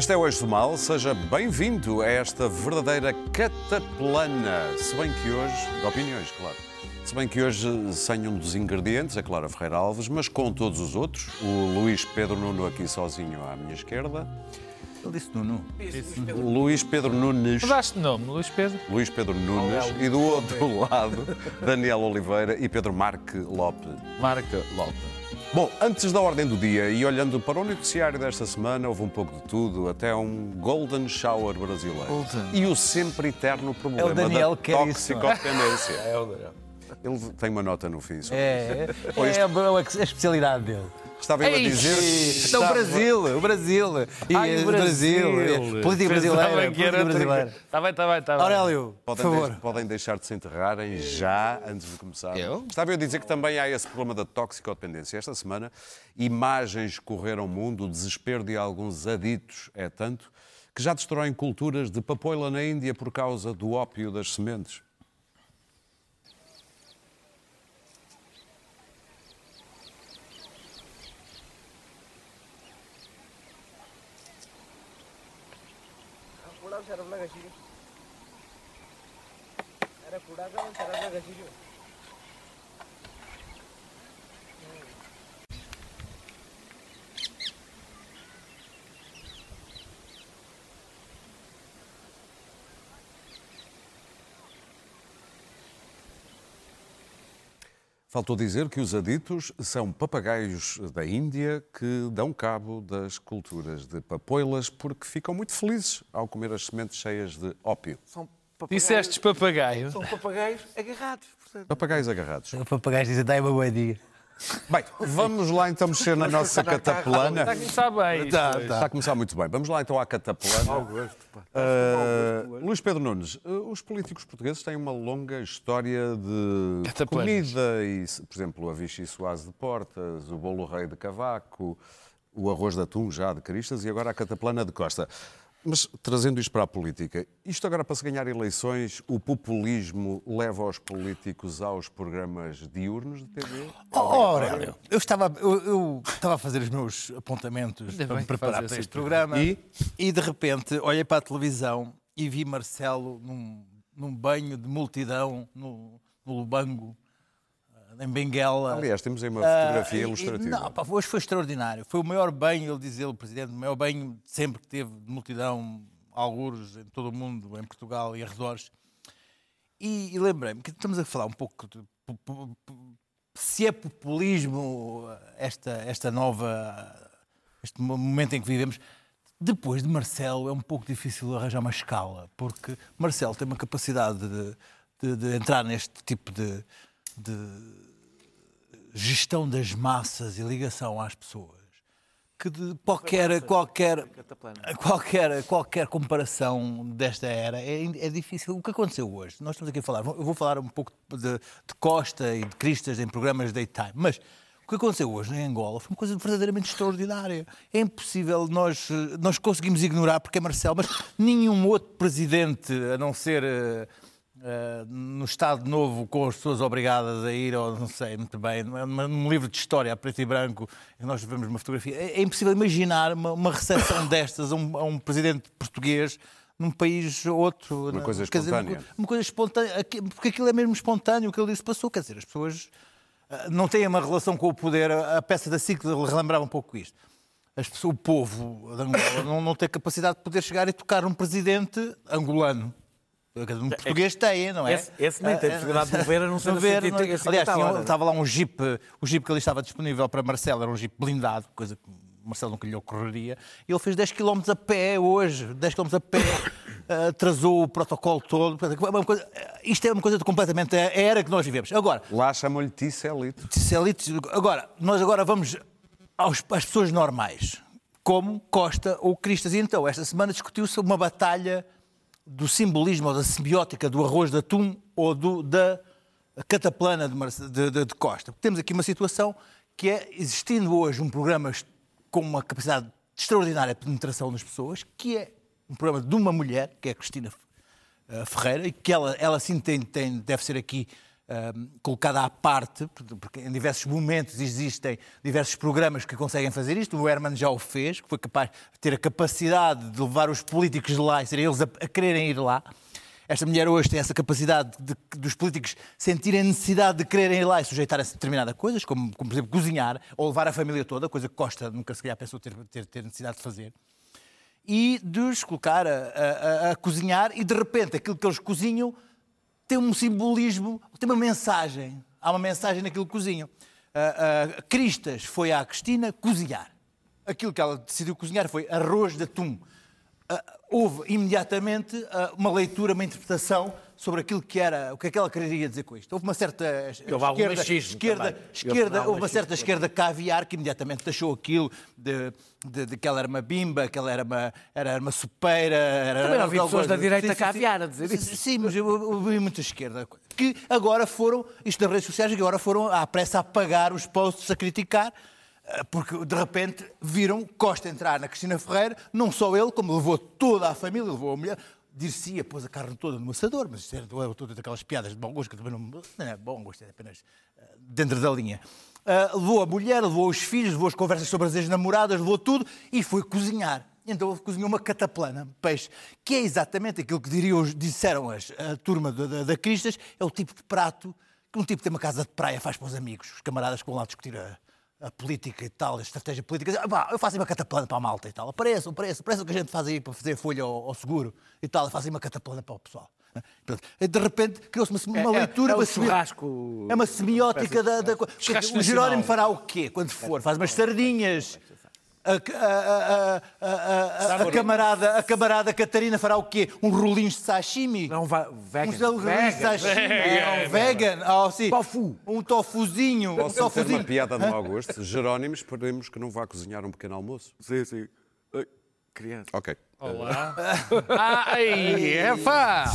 Este é o Eixo do Mal, seja bem-vindo a esta verdadeira cataplana. Se bem que hoje, de opiniões, claro. Se bem que hoje, sem um dos ingredientes, a Clara Ferreira Alves, mas com todos os outros, o Luís Pedro Nuno aqui sozinho à minha esquerda, Ele disse Nuno. Luís Pedro Nunes, Mudaste de nome, Luís Pedro. Luís Pedro Nunes, e do outro lado, Daniel Oliveira e Pedro Marque Lopes. Marca Lopes. Bom, antes da ordem do dia e olhando para o noticiário desta semana, houve um pouco de tudo, até um golden shower brasileiro. Golden. E o sempre eterno problema É o Daniel da que isso, é? toxicodependência. É o Daniel. Ele tem uma nota no fim. sobre É, Ou é, isto- é a a especialidade dele. Estava eu a dizer. Então, o Brasil, o Brasil. E Ai, o Brasil. Brasil. Política brasileira. Política brasileira. coisa. Tá bem, tá bem, tá bem. Aurélio, por Podem, favor. deix- podem deixar de se enterrarem já antes de começar. Eu? Estava eu a dizer que também há esse problema da toxicodependência. Esta semana, imagens correram o mundo, o desespero de alguns aditos é tanto que já destroem culturas de papoila na Índia por causa do ópio das sementes. सरबला घशी अरे पुढाचा पण सरबला घशी घेऊ Faltou dizer que os aditos são papagaios da Índia que dão cabo das culturas de papoilas porque ficam muito felizes ao comer as sementes cheias de ópio. São papagaios, Disseste papagaio. São papagaios agarrados. Portanto, Papagaios agarrados. O papagaio diz, dá uma boa dia. Bem, vamos lá então mexer na nossa cataplana. Está a começar bem. Tá, hoje. Está a começar muito bem. Vamos lá então à cataplana. gosto, pá. Uh, Luís Pedro Nunes, uh, os políticos portugueses têm uma longa história de Cataplanas. comida, e, por exemplo, a Vichy Soase de Portas, o bolo rei de Cavaco, o arroz de atum já de Cristas e agora a cataplana de Costa. Mas trazendo isto para a política, isto agora para se ganhar eleições, o populismo leva os políticos aos programas diurnos de TV? Oh, Aurélio, eu estava, eu, eu estava a fazer os meus apontamentos Ainda para me preparar para esse este programa E? e de repente olhei para a televisão e vi Marcelo num, num banho de multidão no, no Lubango, em Benguela. Aliás, temos aí uma Ah, fotografia e- ilustrativa. Não, pá, hoje foi extraordinário. Foi o maior banho, ele dizia, o presidente, o maior banho sempre que teve de multidão, algures em todo o mundo, em Portugal e arredores. E, e lembrei-me que estamos a falar um pouco de se é populismo esta, esta nova, este mo- momento em que vivemos. Depois de Marcelo é um pouco difícil arranjar uma escala, porque Marcelo tem uma capacidade de, de- de entrar neste tipo de- de gestão das massas e ligação às pessoas que de qualquer qualquer qualquer qualquer comparação desta era é, é difícil. O que aconteceu hoje? Nós estamos aqui a falar eu vou falar um pouco de, de Costa e de Cristas em programas daytime mas o que aconteceu hoje em Angola foi uma coisa verdadeiramente extraordinária. É impossível nós, nós conseguimos ignorar porque é Marcelo, mas nenhum outro presidente, a não ser eh, Uh, no Estado Novo, com as pessoas obrigadas a ir, ou não sei muito bem, num- num livro de história a preto e branco, nós vemos uma fotografia. É, é impossível imaginar uma, uma recepção destas a um, a um presidente português num país ou outro. Uma coisa Quer dizer, espontânea. co- uma coisa espontânea, porque aquilo é mesmo espontâneo, o que ele disse passou. Quer dizer, as pessoas ah, não têm uma relação com o poder. A peça da SIC relembrava um pouco isto. As pessoas, o povo de Angola não, não tem capacidade de poder chegar e tocar um presidente angolano. Um português tem, não é? Esse- esse nem tem possibilidade de mover, a não ser no Mover, sentido não- que esse Aliás, tinha- é? estava lá um jeep, o jeep que ali estava disponível para Marcelo era um jeep blindado, coisa que Marcelo nunca lhe ocorreria. E ele fez 10 km a pé hoje, 10 km a pé, eh, atrasou o protocolo todo. É uma coisa- isto é uma coisa de completamente. É a era que nós vivemos. Agora, Lá chamam-lhe Ticelito. Ticelitos, agora, nós agora vamos aos- às pessoas normais, como Costa ou Cristas. E então, esta semana discutiu-se uma batalha do simbolismo ou da simbiótica do arroz de atum ou do, da cataplana de, de- de- de Costa. Temos aqui uma situação que é, existindo hoje um programa com uma capacidade extraordinária de penetração das pessoas, que é um programa de uma mulher, que é a Cristina eh, Ferreira, e que ela, ela sim tem, tem- deve ser aqui ahm, colocada à parte, porque- em diversos momentos existem diversos programas que conseguem fazer isto. O Herman já o fez, que foi capaz de ter a capacidade de levar os políticos de lá e serem eles a, a quererem ir lá. Esta mulher hoje tem essa capacidade de, dos políticos sentirem a necessidade de quererem ir lá e sujeitar-se a determinadas coisas, como, como, por exemplo, cozinhar ou levar a família toda, coisa que Costa nunca se calhar pensou ter, ter, ter necessidade de fazer e de os colocar a- a- a cozinhar e de repente aquilo que eles cozinham tem um simbolismo, tem uma mensagem. Há uma mensagem naquilo que cozinham. A, a Cristas foi à Cristina cozinhar. Aquilo que ela decidiu cozinhar foi arroz de atum. Ah, houve imediatamente uma leitura, uma interpretação sobre aquilo que era, o que é que ela queria dizer com isto. Houve uma certa esquerda, esquerda, esquerda, houve uma certa esquerda caviar que imediatamente achou aquilo de, de, de que ela era uma bimba, que ela era uma, era uma sopeira. Era, Também ouvi alguma pessoas da direita Sim, caviar a dizer isso. Sim, mas eu ouvi muita esquerda. Que agora foram, isto nas redes sociais, que agora foram à pressa a apagar os posts a criticar, eh, porque de repente viram Costa entrar na Cristina Ferreira, não só ele, como levou toda a família, levou a mulher. Dir-se-ia, pôs a carne toda no assador, mas isso era todas aquelas piadas de bom gosto, que também não, não é bom gosto, é apenas eh, dentro da linha. Ah, levou a mulher, levou os filhos, levou as conversas sobre as ex-namoradas, levou tudo e foi cozinhar. Então ele cozinhou uma cataplana, peixe, que é exatamente aquilo que diriam, disseram as, a turma da, da, da Cristas, é o tipo de prato que um tipo que tem uma casa de praia faz para os amigos, os camaradas que vão lá discutir a, a política e tal, a estratégia política. Ah, pá, eu faço uma cataplana para a malta e tal. Apareçam, apareçam, apareçam o que a gente faz aí para fazer folha ao, ao seguro e tal. Aí uma cataplana para o pessoal. Portanto, De repente criou-se uma, uma É- é- leitura, é o uma semi- churrasco- é uma semiótica da, da coisa. Churrasco O Jerónimo fará o quê quando for? Faz umas sardinhas. A, a- a- a- a- a- a camarada, a camarada Catarina fará o quê? Um rolinhos de sashimi? Não, vegan. Um rolinhos de Vegan. sashimi? É, um vegan? Ah, sim. Tofu. Um tofuzinho. Um Posso uma tofuzinho. piada no Augusto? Jerónimo, esperemos que não vá cozinhar um pequeno almoço. Sim, sim. Ai, Criança. Ok. Olá. Ai, é pá!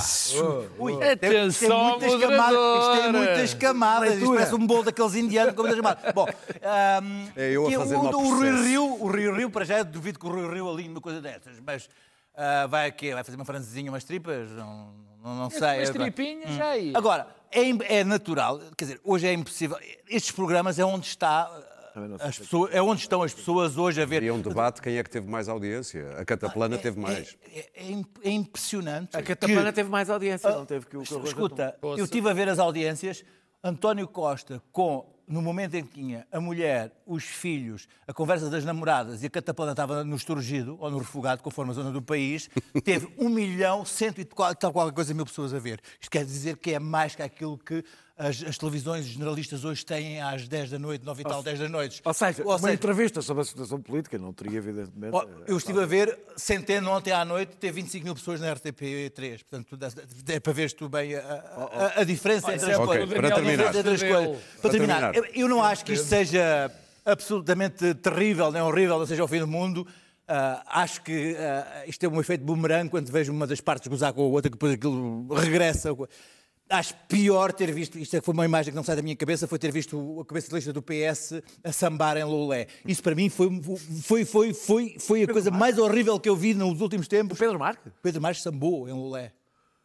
Ui, Atenção, tem muitas camadas, isto tem muitas camadas, isto parece um bolo daqueles indianos com muitas camadas. Bom, ahm, É eu a que fazer o, o Rui processo. Rio, o Rio Rio, para já, duvido que o Rui Rio alinhe uma coisa dessas, mas ah, vai aqui, vai fazer uma francesinha, umas tripas, não, não, não sei. As Agora- tripinhas, já aí. Agora, é, é natural, quer dizer, hoje é impossível. Estes programas é onde está. Ah, As pessoas, é onde estão as pessoas hoje a ver. E é um debate quem é que teve mais audiência. A Cataplana teve mais. É, é- é é impressionante. A Cataplana que- teve mais audiência, não teve que o de Escuta, eu estive a ver as audiências. António Costa, com, no momento em que tinha a mulher, os filhos, a conversa das namoradas e a cataplana estava no estorgido ou no refugado, conforme a zona do país, teve um milhão, cento e tal qualquer coisa mil pessoas a ver. Isto quer dizer que é mais que aquilo que as, as televisões generalistas hoje têm às 10 da noite, 9 e tal, 10 da noite. Ou seja, uma entrevista sobre a situação política, não teria, evidentemente. Ó, Eu estive a ver, Centeno ontem à noite, teve 25 mil pessoas na RTP3. Portanto, é para veres tu bem a, a- a diferença entre as coisas. para terminar. Para terminar, eu- não acho que isto seja absolutamente terrível, nem horrível, não seja o fim do mundo. Ah, acho que ah, isto é um efeito boomerang quando vejo uma das partes gozar com a outra, que depois aquilo regressa. Acho pior ter visto, isto é foi uma imagem que não sai da minha cabeça, foi ter visto a cabeça de lista do PS a sambar em Loulé. Isso para mim foi, foi, foi, foi, foi a coisa mais horrível que eu vi nos últimos tempos. Pedro Marques? Pedro Marques sambou em Lulé.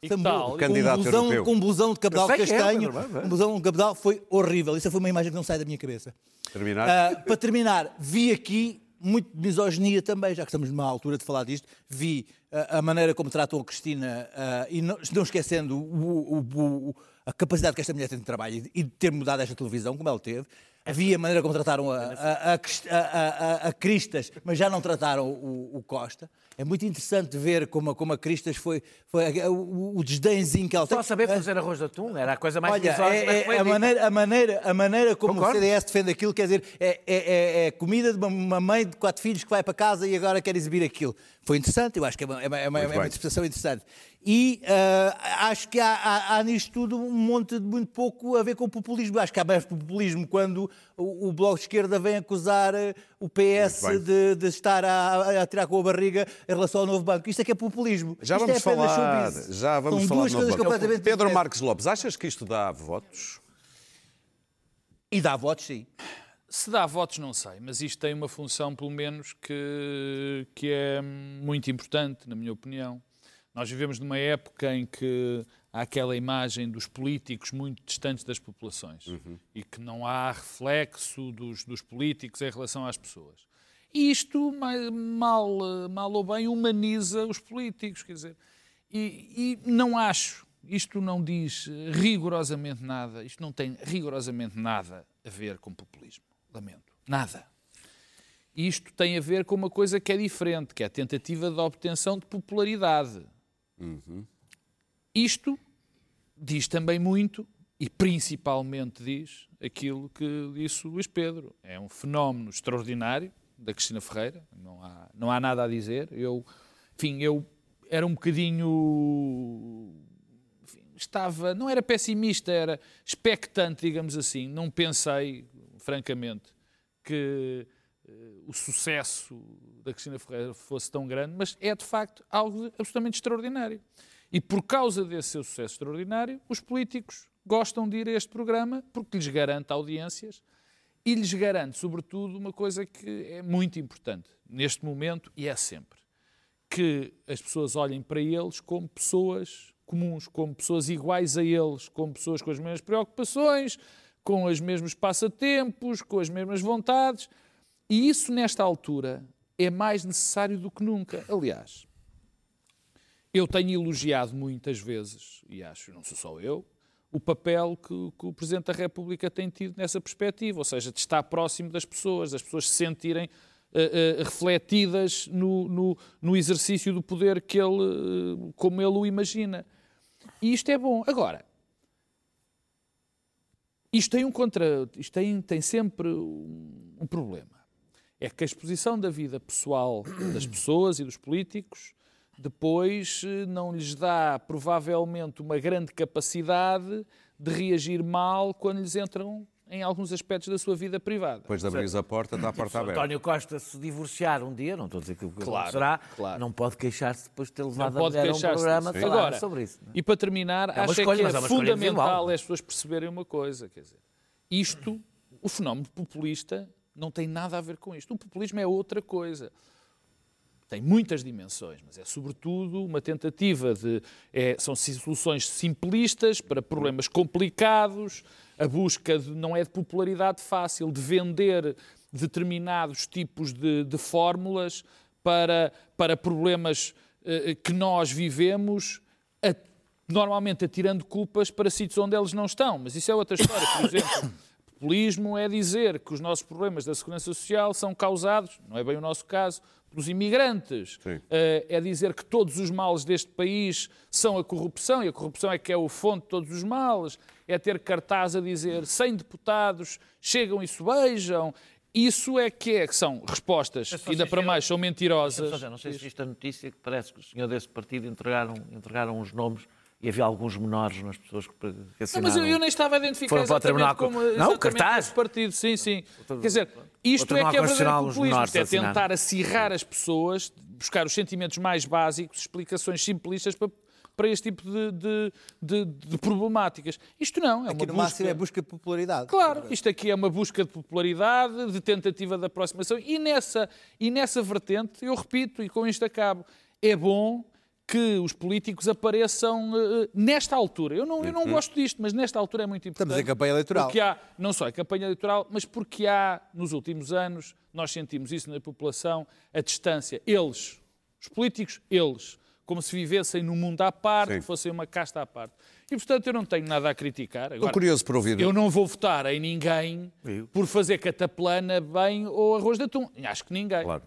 E Sambou. Candidato um europeu. com um blusão de cabedal é, castanho, Pedro é. um blusão de cabedal, foi horrível. Isso foi uma imagem que não sai da minha cabeça. Terminar? Ah, para terminar, vi aqui muito de misoginia também, já que estamos numa altura de falar disto, vi ah, a maneira como tratam a Cristina ah, e não, não esquecendo o- o- o- a capacidade que esta mulher tem de trabalho e de ter mudado esta televisão, como ela teve. Vi a maneira como trataram a, a, a, a- a- a- a Cristas, mas já não trataram o, o Costa. É muito interessante ver como, a- como a Cristas foi, foi o, o desdenzinho que ela tem. Só saber fazer arroz de atum era a coisa mais Olha, é- é- a, maneira, a, maneira, a maneira como Concordo. o CDS defende aquilo, quer dizer, é, é- é- é comida de uma, uma mãe de quatro filhos que vai para casa e agora quer exibir aquilo. Foi interessante, eu acho que é uma, é uma, é uma- é uma interpretação interessante. E ah, acho que há, há- há nisto tudo um monte de muito pouco a ver com o populismo. Acho que há mais populismo quando o, o Bloco de Esquerda vem acusar eh, o PS de, de estar a, a tirar com a barriga em relação ao novo banco. Isto é que é populismo. Já Isto vamos é falar. Já vamos São falar duas coisas novo. completamente Pedro. Marques Lopes, achas que isto dá votos? E dá votos, sim. Se dá votos, não sei, mas isto tem uma função, pelo menos, que, que é muito importante, na minha opinião. Nós vivemos numa época em que àquela imagem dos políticos muito distantes das populações e que não há reflexo dos, dos políticos em relação às pessoas. E isto, ma- mal, mal ou bem, humaniza os políticos, quer dizer, e, e não acho, isto não diz rigorosamente nada, isto não tem rigorosamente nada a ver com populismo, lamento, nada. Isto tem a ver com uma coisa que é diferente, que é a tentativa de obtenção de popularidade. Isto diz também muito, e principalmente diz, aquilo que disse o Luís Pedro. É um fenómeno extraordinário da Cristina Ferreira, não há, não há nada a dizer. Eu, enfim, eu era um bocadinho. enfim, estava. não era pessimista, era expectante, digamos assim. Não pensei, francamente, que o sucesso da Cristina Ferreira fosse tão grande, mas é de facto algo absolutamente extraordinário. E por causa desse seu sucesso extraordinário, os políticos gostam de ir a este programa porque lhes garante audiências e lhes garante, sobretudo, uma coisa que é muito importante neste momento e é sempre: que as pessoas olhem para eles como pessoas comuns, como pessoas iguais a eles, como pessoas com as mesmas preocupações, com os mesmos passatempos, com as mesmas vontades. E isso, nesta altura, é mais necessário do que nunca. Aliás, eu tenho elogiado muitas vezes, e acho, não sou só eu, o papel que, que o Presidente da República tem tido nessa perspectiva, ou seja, de estar próximo das pessoas, das pessoas se sentirem eh, eh, refletidas no, no- no exercício do poder que ele, eh, como ele o imagina. E isto é bom. Agora, isto tem um contra, isto tem, tem sempre um, um problema. É que a exposição da vida pessoal das pessoas e dos políticos depois eh, não lhes dá provavelmente uma grande capacidade de reagir mal quando lhes entram em alguns aspectos da sua vida privada. Depois de abrir a porta, está a porta Se aberta. António Costa se divorciar um dia, não estou a dizer que o que Claro, será, claro. não pode queixar-se depois de ter levado Não a mulher a um programa falar Agora, sobre isso. não é? E para terminar, É acho escolha, que é é fundamental é as pessoas perceberem uma coisa, quer dizer, isto, o fenómeno populista não tem nada a ver com isto. O populismo é outra coisa. Tem muitas dimensões, mas é sobretudo uma tentativa de. é- são soluções simplistas para problemas complicados, a busca de, não é de popularidade fácil, de vender determinados tipos de, de fórmulas para, para problemas eh, que nós vivemos, a- normalmente atirando culpas para sítios onde eles não estão. Mas isso é outra história. Por exemplo, populismo é dizer que os nossos problemas da segurança social são causados, não é bem o nosso caso, pelos imigrantes. Sim. Eh, é dizer que todos os males deste país são a corrupção, e a corrupção é que é o fonte de todos os males. É ter cartaz a dizer 100 deputados chegam e se beijam. Isso é que é, que são respostas que ainda para mais são mentirosas. Não sei se viste a notícia que parece que o senhor desse partido entregaram, entregaram os nomes e havia alguns menores nas pessoas que, que Não, assinaram. mas eu, eu nem estava a identificar Foram para o exatamente Tribunal como Não, exatamente cartaz. esse partido. Sim, sim. Quer dizer, isto é que é verdadeiro populismo. é assinaram. tentar acirrar as pessoas, buscar os sentimentos mais básicos, explicações simplistas para, para este tipo de, de, de- de problemáticas. Isto não, é Aqui uma no busca... máximo é busca de popularidade. Claro, isto aqui é uma busca de popularidade, de tentativa de aproximação e nessa, e nessa vertente, eu repito, e com isto acabo, é bom que os políticos apareçam eh, nesta altura. Eu não, eu não gosto disto, mas nesta altura é muito importante. Estamos em campanha eleitoral. Porque há, não só em campanha eleitoral, mas porque há, nos últimos anos, nós sentimos isso na população, a distância. Eles, os políticos, eles, como se vivessem num mundo à parte, Sim. fossem uma casta à parte. E, portanto, eu não tenho nada a criticar. Estou Agora, curioso por ouvir. eu não vou votar em ninguém Eu. por fazer cataplana bem ou arroz de atum. Acho que ninguém. Claro.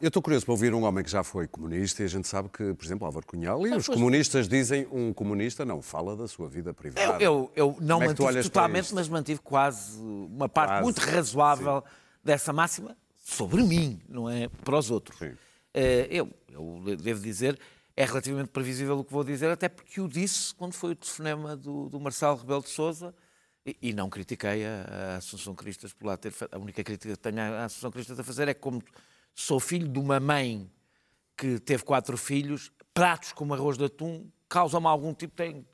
Eu estou curioso para ouvir um homem que já foi comunista e a gente sabe que, por exemplo, Álvaro Cunhal, e Ah, os pois. comunistas dizem um comunista não fala da sua vida Eu, privada. eu, eu não Como é mantive para totalmente, mas mantive quase uma parte Quase, muito razoável dessa máxima sobre mim, não é para os outros. Sim. Eh, eu, eu devo dizer, é relativamente previsível o que vou dizer, até porque o disse quando foi o telefonema do, do Marcelo Rebelo de Sousa e, não critiquei a, Assunção Cristas por lá ter A única crítica que tenho à Assunção Cristas a fazer é que, como sou filho de uma mãe que teve quatro filhos, pratos como arroz de atum causam-me algum tipo, têm,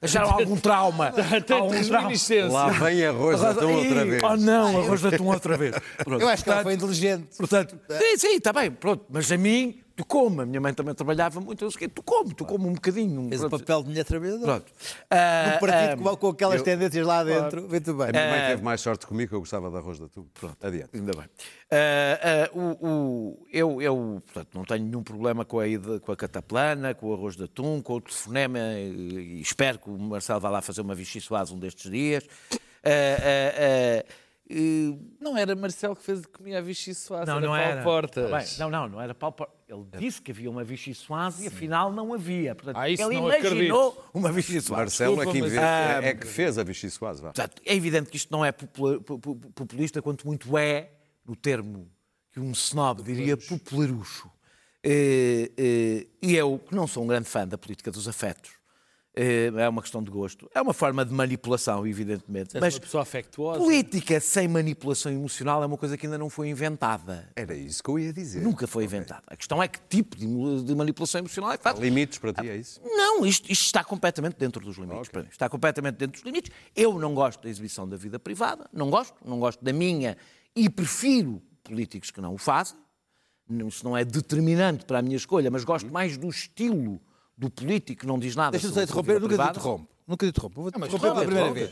deixaram algum trauma. Até algum trauma. reminiscência. Lá vem arroz de atum outra vez. Oh não, arroz de atum outra vez. Pronto, Eu acho que ela foi inteligente. Portanto, sim, sim, está bem, pronto. Mas a mim, tu come. A minha mãe também trabalhava muito. Eu disse, tu come, tu come um bocadinho. Fez o pronto. papel de mulher trabalhadora. Pronto. Ah, Um partido ah, com, com aquelas eu- tendências lá dentro. Muito bem. A minha mãe teve mais sorte comigo, que eu gostava de arroz de atum. Pronto, adiante. Ainda bem. Ah, ah, o, o- eu, eu portanto, não tenho nenhum problema com a, ida, com a cataplana, com o arroz de atum, com o telefonema e, e espero que o Marcelo vá lá fazer uma vichy um destes dias. Ah, ah, ah, Não era Marcelo que fez comia a Vichy Soares, não, era não Paulo era. Portas. Tá bem, não, não, não era Paulo Portas. Ele disse que havia uma Vichy e afinal não havia. Portanto, Ah, isso ele não imaginou uma Vichy Soase. Marcelo é, desculpa, que mas- é que fez a Vichy. Portanto, é evidente que isto não é populista, quanto muito é, no termo que um snob diria, popularucho. Eh, eh, E eu, que não sou um grande fã da política dos afetos, é uma questão de gosto, é uma forma de manipulação, evidentemente. És Mas uma pessoa afectuosa. política sem manipulação emocional é uma coisa que ainda não foi inventada. Era isso que eu ia dizer. Nunca foi inventada. A questão é que tipo de de manipulação emocional é que faz. Limites para ti, é isso? Não, isto, isto está completamente dentro dos limites. para mim. Está completamente dentro dos limites. Eu não gosto da exibição da vida privada, não gosto, não gosto da minha e prefiro políticos que não o fazem. Isso não é determinante para a minha escolha, mas gosto mais do estilo do político que não diz nada. Deixa-me interromper, eu nunca te interrompo. Nunca te interrompo. Vou-te mas interromper pela interrompe, primeira vez.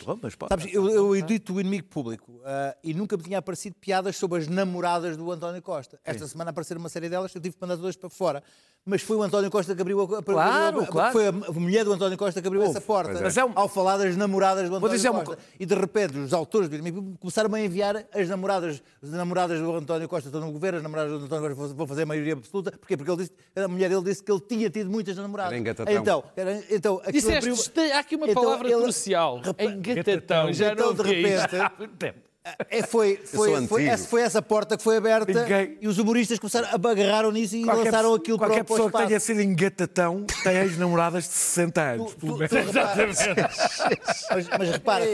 Sabes, eu, eu edito o inimigo público ah, e nunca me tinha aparecido piadas sobre as namoradas do António Costa. Esta semana apareceram uma série delas, eu tive que mandar todas para fora. Mas foi o António Costa que abriu a, Claro, a- claro. Foi a, mulher do António Costa que abriu essa porta Mas é um- ao falar das namoradas do António dizer uma Costa. E de repente os autores do inimigo público começaram a enviar as namoradas, as namoradas do António Costa estão no governo, as namoradas do António Costa vão fazer a maioria absoluta. Porquê? Porque ele disse, a mulher dele disse que ele tinha tido muitas namoradas. Então, então aquilo Disseste, abriu- há aqui uma Então, palavra ele- crucial. Repa- Engatatão. Já então, não de repente, é, foi, foi, foi, essa, foi essa porta que foi aberta Ninguém- e os humoristas começaram a agarraram nisso e lançaram pe- aquilo para, qualquer o- para o pessoa que tenha sido engatatão tem ex-namoradas de 60 anos. Tu- tu- tu reparas- mas, mas repara,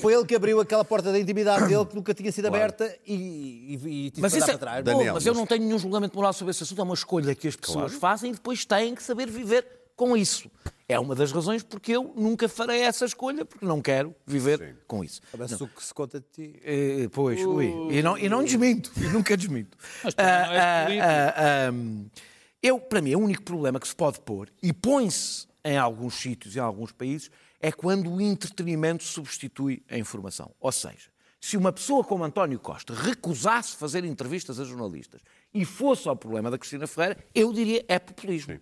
foi ele que abriu aquela porta da intimidade dele que nunca tinha sido aberta e, e, e tive Mas, que isso andar é, para trás. Bom, Daniel, mas eu não tenho nenhum julgamento moral sobre esse assunto, é uma escolha que as pessoas fazem e depois têm que saber viver com isso. É uma das razões porque eu nunca farei essa escolha, porque não quero viver com isso. Mas o que se conta de ti. Eh, pois, ui. E não, e não desminto, e nunca desminto. Mas não ah, hum, eu, para mim, o único problema que se pode pôr, e põe-se em alguns sítios e em alguns países, é quando o entretenimento substitui a informação. Ou seja, se uma pessoa como António Costa recusasse fazer entrevistas a jornalistas e fosse ao problema da Cristina Ferreira, eu diria é populismo.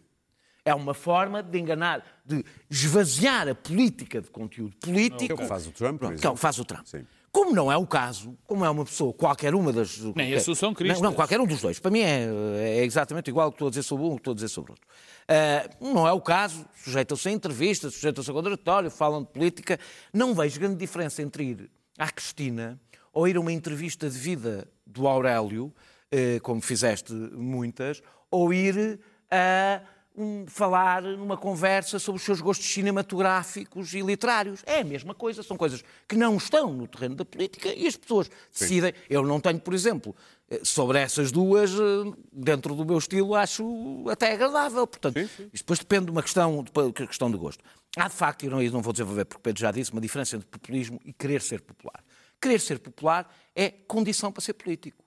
É uma forma de enganar, de esvaziar a política de conteúdo político. Que é o que faz o Trump, por é o exemplo. que faz o Trump. Sim. Como não é o caso, como é uma pessoa, qualquer uma das. Nem a Assunção Cristas. Não, não, qualquer um dos dois. Para mim é, é exatamente igual o que estou a dizer sobre um, o que estou a dizer sobre outro. Ah, não é o caso, sujeitam-se a entrevistas, sujeitam-se a contraditório, falam de política. Não vejo grande diferença entre ir à Cristina ou ir a uma entrevista de vida do Aurélio, eh, como fizeste muitas, ou ir a um, falar numa conversa sobre os seus gostos cinematográficos e literários. É a mesma coisa, são coisas que não estão no terreno da política e as pessoas decidem. Eu não tenho, por exemplo, eh, sobre essas duas, eh, dentro do meu estilo, acho até agradável. Portanto, isto depois depende de uma questão de, uma questão de gosto. Há de facto, e não, não vou desenvolver porque Pedro já disse, uma diferença entre populismo e querer ser popular. Querer ser popular é condição para ser político.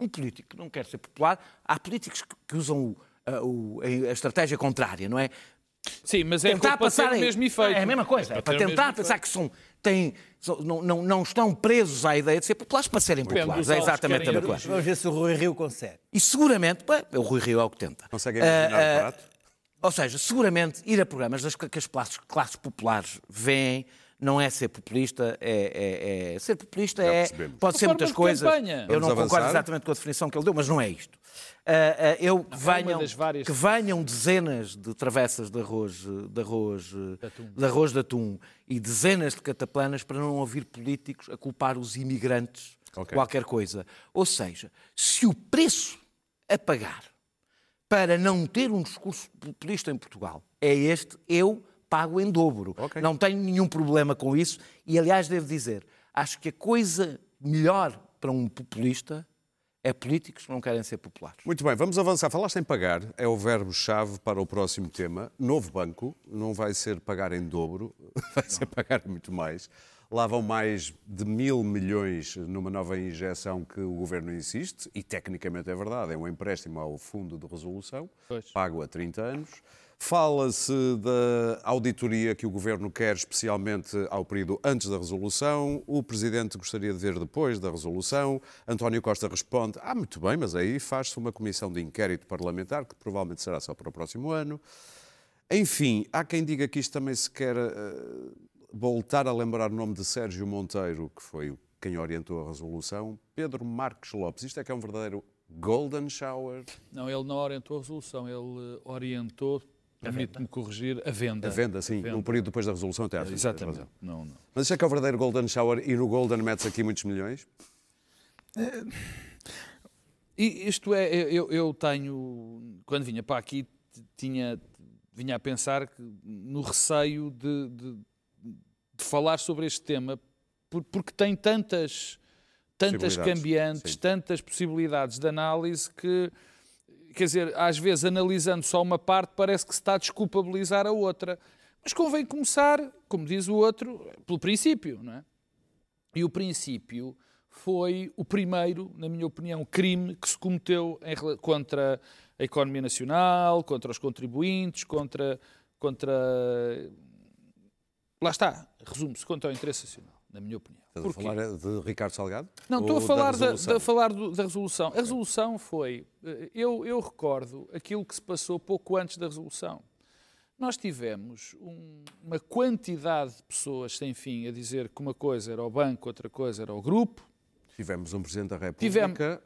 Um político que não quer ser popular, há políticos que, que usam o- a, o- a estratégia contrária, não é? Sim, mas é tentar para ter passar o mesmo efeito. É a mesma coisa, é para, ter o tentar pensar efeito. que são, têm, são- não, não, não estão presos à ideia de ser populares para serem Depende populares. É exatamente a mesma coisa. Vamos ver se o Rui Rio consegue. E seguramente, bem, o Rui Rio é o que tenta. Consegue imaginar Ah, o ah, prato? Ou seja, seguramente ir a programas das, que as classes, classes populares veem não é ser populista, é, é- é- ser populista é, percebemos. pode ser muitas de coisas. campanha. Eu não Vamos concordo avançar? exatamente com a definição que ele deu, mas não é isto. Ah, ah, eu que venham, várias- que venham dezenas de travessas de arroz, de arroz, eh, de arroz de atum e dezenas de cataplanas para não ouvir políticos a culpar os imigrantes de Ok. qualquer coisa. Ou seja, se o preço a pagar para não ter um discurso populista em Portugal é este, eu pago em dobro. Ok. Não tenho nenhum problema com isso e, aliás, devo dizer, acho que a coisa melhor para um populista é políticos que não querem ser populares. Muito bem, vamos avançar. Falaste em pagar, é o verbo-chave para o próximo tema. Novo banco, não vai ser pagar em dobro, vai ser pagar muito mais. Lá vão mais de mil milhões numa nova injeção que o governo insiste, e tecnicamente é verdade, é um empréstimo ao Fundo de Resolução, Pois. pago a 30 anos. Fala-se da auditoria que o governo quer, especialmente ao período antes da resolução. O presidente gostaria de ver depois da resolução. António Costa responde: Ah, muito bem, mas aí faz-se uma comissão de inquérito parlamentar, que provavelmente será só para o próximo ano. Enfim, há quem diga que isto também se quer eh, voltar a lembrar o nome de Sérgio Monteiro, que foi quem orientou a resolução. Pedro Marques Lopes. Isto é que é um verdadeiro golden shower. Não, ele não orientou a resolução, ele eh, orientou, permite-me corrigir, a venda. A venda, sim, no período depois da resolução até à venda, tens Exatamente. Não, não. Mas isto é que é o verdadeiro Golden Shower e no Golden metes aqui muitos milhões? E isto é, eu, eu tenho, quando vinha para aqui, tinha, vinha a pensar que, no receio de, de- de falar sobre este tema, por- porque tem tantas, tantas cambiantes, sim. tantas possibilidades de análise que, quer dizer, às vezes analisando só uma parte parece que se está a desculpabilizar a outra. Mas convém começar, como diz o outro, pelo princípio, não é? E o princípio foi o primeiro, na minha opinião, crime que se cometeu em contra a economia nacional, contra os contribuintes, contra. contra lá está, resume-se, contra o interesse nacional, na minha opinião. Estás a Porquê? falar de Ricardo Salgado? Não, estou a falar, da, resolução? da- falar do- da resolução. A resolução foi. eh, Eu, eu recordo aquilo que se passou pouco antes da resolução. Nós tivemos um- uma quantidade de pessoas sem fim a dizer que uma coisa era o banco, outra coisa era o grupo. Tivemos um Presidente da República Tivemos-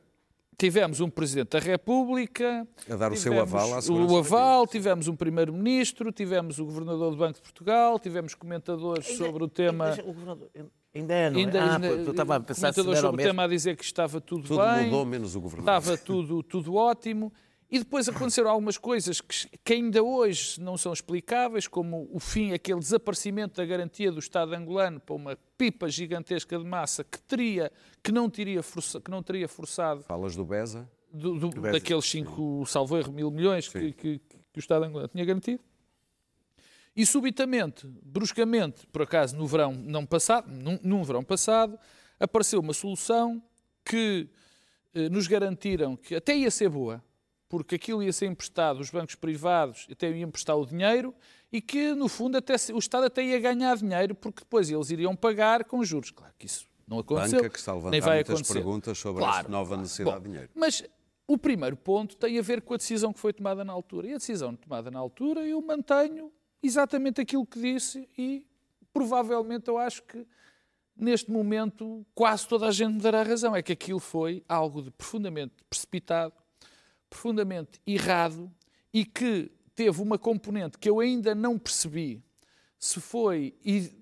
Tivemos um Presidente da República. a dar o seu aval à segurança O aval, tivemos um Primeiro-Ministro, tivemos o Governador do Banco de Portugal, tivemos comentadores sobre o tema. Ainda, o governador- ainda é, não é? Ainda, ah, ainda- eu estava a pensar se era o mesmo. tema a dizer que estava tudo, Tudo bem. mudou, menos o Governador. estava tudo, tudo ótimo. E depois aconteceram algumas coisas que, que ainda hoje não são explicáveis, como o fim, aquele desaparecimento da garantia do Estado angolano para uma pipa gigantesca de massa que, teria, que, não, teria força, que não teria forçado Falas do Beza? do- do- Beza, daqueles 5, salvo erro, mil milhões que, que- que o Estado angolano tinha garantido. E subitamente, bruscamente, por acaso no verão não passado, num, num verão passado, apareceu uma solução que eh, nos garantiram que até ia ser boa, porque aquilo ia ser emprestado, os bancos privados até iam emprestar o dinheiro e que, no fundo, até, o Estado até ia ganhar dinheiro, porque depois eles iriam pagar com juros. Claro que isso não aconteceu, Banca que está nem vai muitas acontecer. perguntas sobre Claro, esta nova necessidade Bom, de dinheiro. Mas o primeiro ponto tem a ver com a decisão que foi tomada na altura. E a decisão tomada na altura, eu mantenho exatamente aquilo que disse e provavelmente eu acho que neste momento quase toda a gente me dará razão. É que aquilo foi algo de profundamente precipitado, profundamente errado e que teve uma componente que eu ainda não percebi se foi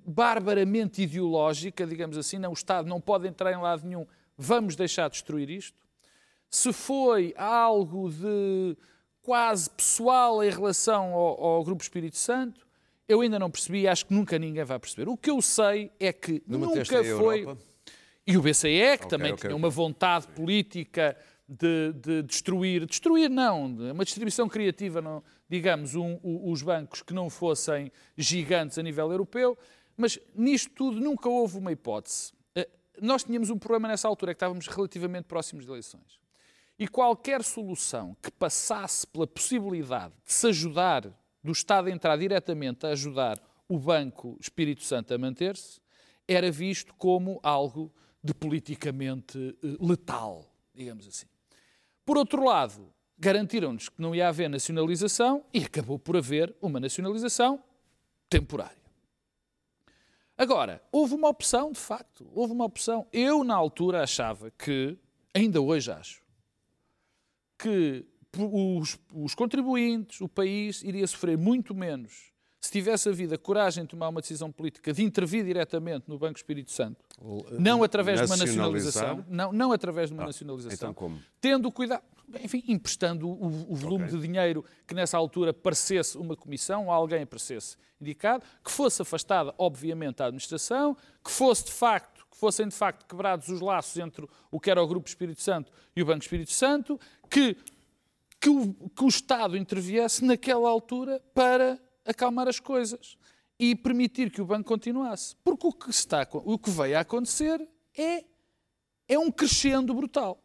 barbaramente ideológica, digamos assim, não, o Estado não pode entrar em lado nenhum, vamos deixar destruir isto, se foi algo de quase pessoal em relação ao, ao Grupo Espírito Santo, eu ainda não percebi e acho que nunca ninguém vai perceber. O que eu sei é que Debateste nunca foi. Europa? E o BCE, que Ok, também ok, tinha ok. uma vontade política de, de destruir, destruir não, uma distribuição criativa, não, digamos, um- o- os bancos que não fossem gigantes a nível europeu, mas nisto tudo nunca houve uma hipótese. Eh, Nós tínhamos um problema nessa altura, é que estávamos relativamente próximos de eleições. E qualquer solução que passasse pela possibilidade de se ajudar, do Estado entrar diretamente a ajudar o Banco Espírito Santo a manter-se, era visto como algo de politicamente eh, letal, digamos assim. Por outro lado, garantiram-nos que não ia haver nacionalização e acabou por haver uma nacionalização temporária. Agora, houve uma opção, de facto, houve uma opção. Eu, na altura, achava que, ainda hoje acho, que os, os contribuintes, o país, iria sofrer muito menos se tivesse havido a coragem de tomar uma decisão política de intervir diretamente no Banco Espírito Santo, não através de uma nacionalização, não, não através de uma nacionalização, então como? tendo cuidado, enfim, emprestando o, o volume Ok. de dinheiro que nessa altura parecesse uma comissão, ou alguém parecesse indicado, que fosse afastada, obviamente, a administração, que fosse de facto que fossem de facto quebrados os laços entre o que era o Grupo Espírito Santo e o Banco Espírito Santo, que, que, o, que o Estado interviesse naquela altura para acalmar as coisas e permitir que o banco continuasse. Porque o que, está, o que veio a acontecer é, é um crescendo brutal.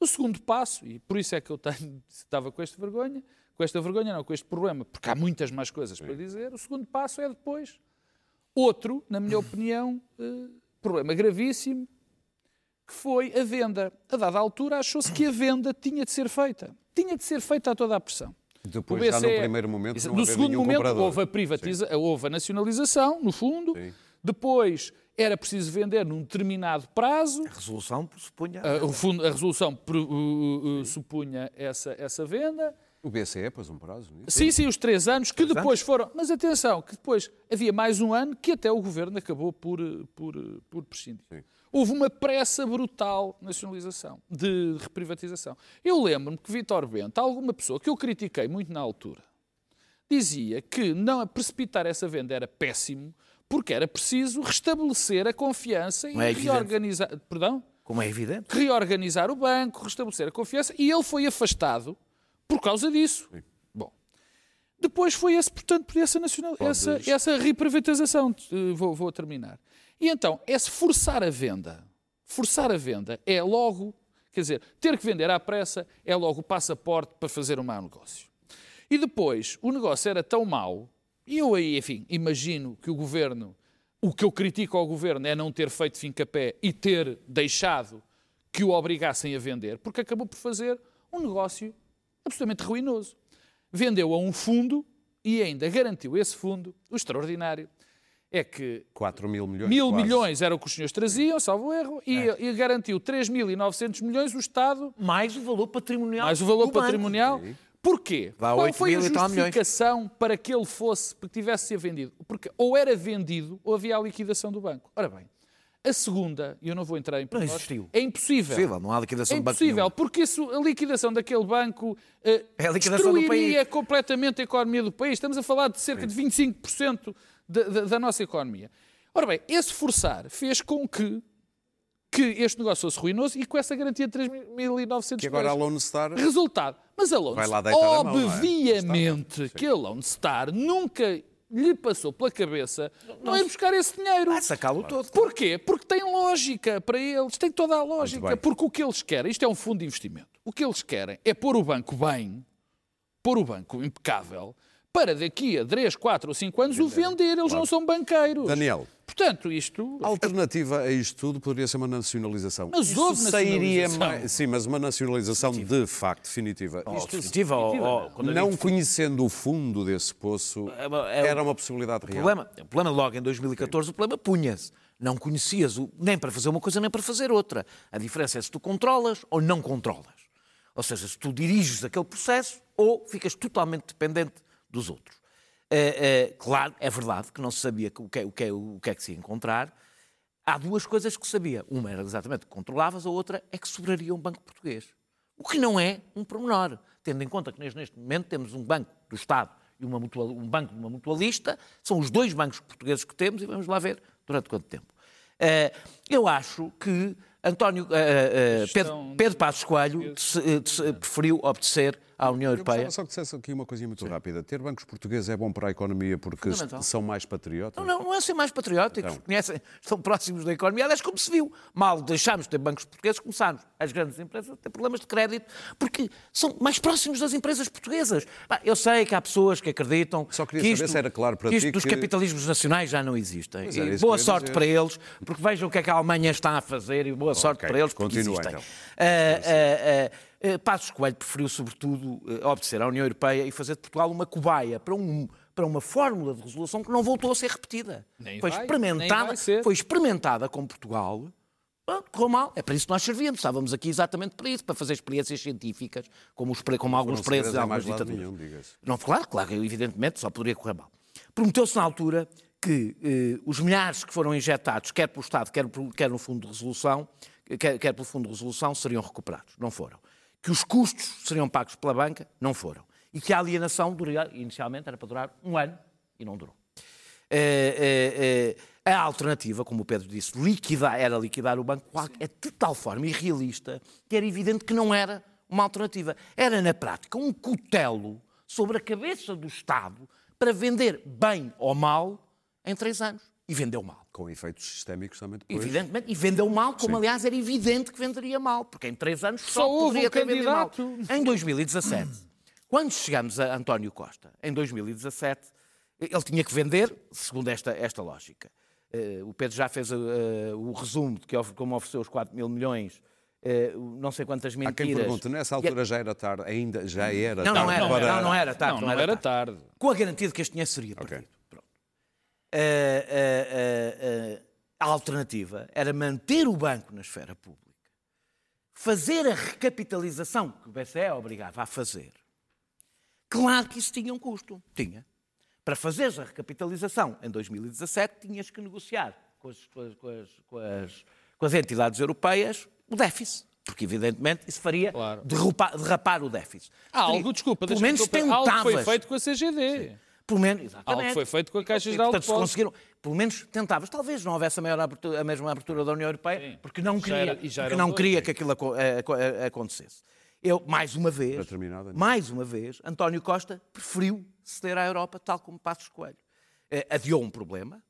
O segundo passo, e por isso é que eu tenho, estava com esta vergonha, com esta vergonha não, com este problema, porque há muitas mais coisas para dizer, o segundo passo é depois outro, na minha opinião, eh, problema gravíssimo, que foi a venda. A dada altura achou-se que a venda tinha de ser feita. Tinha de ser feita a toda a pressão. Depois, já no primeiro momento, não no segundo momento comprador. houve a privatiza, houve a nacionalização, no fundo. Sim. Depois era preciso vender num determinado prazo. A resolução pressupunha. A, fundo- a resolução uh, uh, supunha essa, essa venda. O BCE pôs um prazo nisso. Sim, sim, os três anos que Três depois foram. Mas atenção, que depois havia mais um ano que até o governo acabou por, eh, por, eh, por prescindir. Sim. Houve uma pressa brutal de nacionalização, de reprivatização. Eu lembro-me que Vítor Bento, alguma pessoa que eu critiquei muito na altura, dizia que não precipitar essa venda era péssimo porque era preciso restabelecer a confiança e é reorganizar. Perdão? Como é evidente. reorganizar o banco, restabelecer a confiança, e ele foi afastado por causa disso. Bom, depois foi esse, portanto, por essa, nacional, essa, essa reprivatização. Eh, Vou, vou terminar. E então, esse forçar a venda, forçar a venda é logo, quer dizer, ter que vender à pressa é logo o passaporte para fazer um mau negócio. E depois, o negócio era tão mau, e eu aí, enfim, imagino que o governo, o que eu critico ao governo é não ter feito fim-capé e ter deixado que o obrigassem a vender, porque acabou por fazer um negócio absolutamente ruinoso. Vendeu a um fundo e ainda garantiu esse fundo, o extraordinário, é que 4 mil milhões. mil quase. milhões era o que os senhores traziam, salvo erro, e, e garantiu 3.900 milhões o Estado Mais o valor patrimonial. mais o valor do banco. patrimonial. Porquê? Dá Qual 8 foi a justificação para que ele fosse, para que tivesse de ser vendido? Porque ou era vendido ou havia a liquidação do banco. Ora bem, a segunda, e eu não vou entrar em pormenores, existiu. é impossível. Impossível, não há liquidação É de banco impossível, porque isso, a liquidação daquele banco eh, É a liquidação do destruiria país. completamente a economia do país. Estamos a falar de cerca de 25% da, da, da nossa economia. Ora bem, esse forçar fez com que, que este negócio fosse ruinoso e com essa garantia de 3.900 Que agora a. Lone Star Resultado. Mas a Lone Star, deitar a mão, é? obviamente que a Lone Star nunca lhe passou pela cabeça não ir buscar esse dinheiro. Vai sacá-lo todo. Porquê? Porque tem lógica para eles, tem toda a lógica. Porque o que eles querem, isto é um fundo de investimento, o que eles querem é pôr o banco bem, pôr o banco impecável, para daqui a 3, 4 ou 5 anos o vender. Eles não são banqueiros. Daniel. Portanto, isto. A alternativa a isto tudo poderia ser uma nacionalização. Mas Isso houve sairia nacionalização. mais. Sim, mas uma nacionalização de facto definitiva. Isto, Definitiva, ou- ou- quando eu não digo conhecendo o fundo desse poço, É é era um- uma possibilidade O real. problema, o problema logo em 2014, o problema punha-se. Não conhecias o, nem para fazer uma coisa nem para fazer outra. A diferença é se tu controlas ou não controlas. Ou seja, se tu diriges aquele processo ou ficas totalmente dependente dos outros. É, é, claro, é verdade que não se sabia o que, é- o, que é, o que é que se ia encontrar. Há duas coisas que se sabia. Uma era exatamente que controlavas, a outra é que sobraria um banco português. O que não é um pormenor, tendo em conta que neste neste momento temos um banco do Estado e uma mutual- um banco de uma mutualista, são os dois bancos portugueses que temos e vamos lá ver durante quanto tempo. Eh, eu acho que António, Pedro, Pedro Passos Coelho preferiu obedecer à União Eu Europeia. gostava só que dissesse aqui uma coisinha muito rápida. Ter bancos portugueses é bom para a economia porque são mais patriotas? Não, não, não é ser mais patrióticos, Então. conhecem, estão próximos da economia. Aliás, como se viu, mal deixámos de ter bancos portugueses, começámos as grandes empresas a ter problemas de crédito, porque são mais próximos das empresas portuguesas. Eu sei que há pessoas que acreditam Só queria que saber isto, se era claro para que isto dos que- capitalismos nacionais já não existem. E boa eu sorte dizer. para eles, porque vejam o que é que a Alemanha está a fazer e boa sorte Ok, para eles, porque continua, existem. então. Ah, ah, ah, Passos Coelho preferiu, sobretudo, ah, obedecer à União Europeia e fazer de Portugal uma cobaia para, um, para uma fórmula de resolução que não voltou a ser repetida. Nem foi vai, nem experimentada, vai ser. foi experimentada com Portugal. Correu mal. É para isso que nós servíamos. Estávamos aqui exatamente para isso, para fazer experiências científicas, como, os, como alguns presos e a algumas ditaduras. nenhum. Não, claro, claro, evidentemente, só poderia correr mal. Prometeu-se na altura que eh, os milhares que foram injetados, quer pelo Estado, quer, quer no Fundo de Resolução, quer, quer pelo Fundo de Resolução, seriam recuperados. Não foram. Que os custos seriam pagos pela banca, não foram. E que a alienação inicialmente era para durar um ano e não durou. Eh, eh, eh, A alternativa, como o Pedro disse, liquidar, era liquidar o banco, é de tal forma irrealista que era evidente que não era uma alternativa. Era, na prática, um cutelo sobre a cabeça do Estado para vender bem ou mal em três anos. E vendeu mal. Com efeitos sistémicos também depois. Evidentemente, e vendeu mal, como Sim. aliás era evidente que venderia mal, porque em três anos só, só poderia um ter vendido mal. Em 2017, quando chegamos a António Costa, em 2017, ele tinha que vender, segundo esta, esta lógica. Uh, o Pedro já fez uh, o resumo de que como ofereceu os 4 mil milhões, uh, não sei quantas mentiras. Há quem pergunte, nessa altura já era tarde, ainda já era não, tarde. Não, era, para... não, não era tarde. Não, não, não era, tarde. tarde. Com a garantia de que este dinheiro seria perdido. Okay. a alternativa era manter o banco na esfera pública, fazer a recapitalização que o BCE obrigava a fazer. Claro que isso tinha um custo. Tinha. Para fazeres a recapitalização em 2017, tinhas que negociar com as, com as, com as, com as entidades europeias o déficit porque evidentemente isso faria claro. derrupar, derrapar o déficit. Há algo, desculpa, pelo menos tentavas. Algo foi feito com a CGD. Sim. Pelo menos, exatamente. Algo foi feito com a Caixa Geral de Depósitos. conseguiram, pelo menos tentavas. Talvez não houvesse a, maior abertura, a mesma abertura da União Europeia, Sim. porque não queria, era, porque não queria que aquilo acontecesse. Eu, mais uma vez, mais uma vez, António Costa preferiu ceder à Europa, tal como Passos Coelho. Eh, adiou um problema,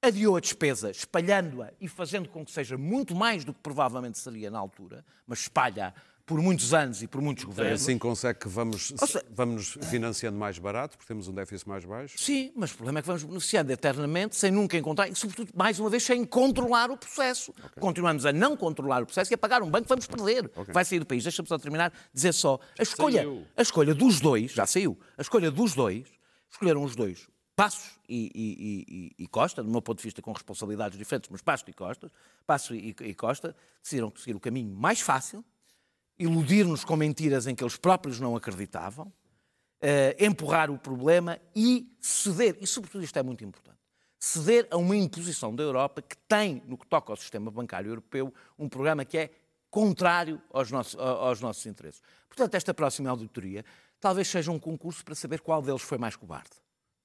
adiou a despesa, espalhando-a e fazendo com que seja muito mais do que provavelmente seria na altura, mas espalha por muitos anos e por muitos governos. Assim consegue que vamos, seja, vamos financiando mais barato, porque temos um déficit mais baixo? Sim, mas o problema é que vamos beneficiando eternamente sem nunca encontrar, e sobretudo, mais uma vez, sem controlar o processo. Okay. Continuamos a não controlar o processo e a pagar um banco vamos perder. Okay. Vai sair do país. Deixa-me só terminar, dizer só, a escolha, a escolha dos dois, já saiu, a escolha dos dois, escolheram os dois, Passos e, e, e, e, Costa, do meu ponto de vista com responsabilidades diferentes, mas Passos e Costa, Passos e, Costa decidiram seguir o caminho mais fácil, iludir-nos com mentiras em que eles próprios não acreditavam, uh, empurrar o problema e ceder, e sobretudo isto é muito importante, ceder a uma imposição da Europa que tem, no que toca ao sistema bancário europeu, um programa que é contrário aos nossos, aos nossos interesses. Portanto, esta próxima auditoria talvez seja um concurso para saber qual deles foi mais cobarde.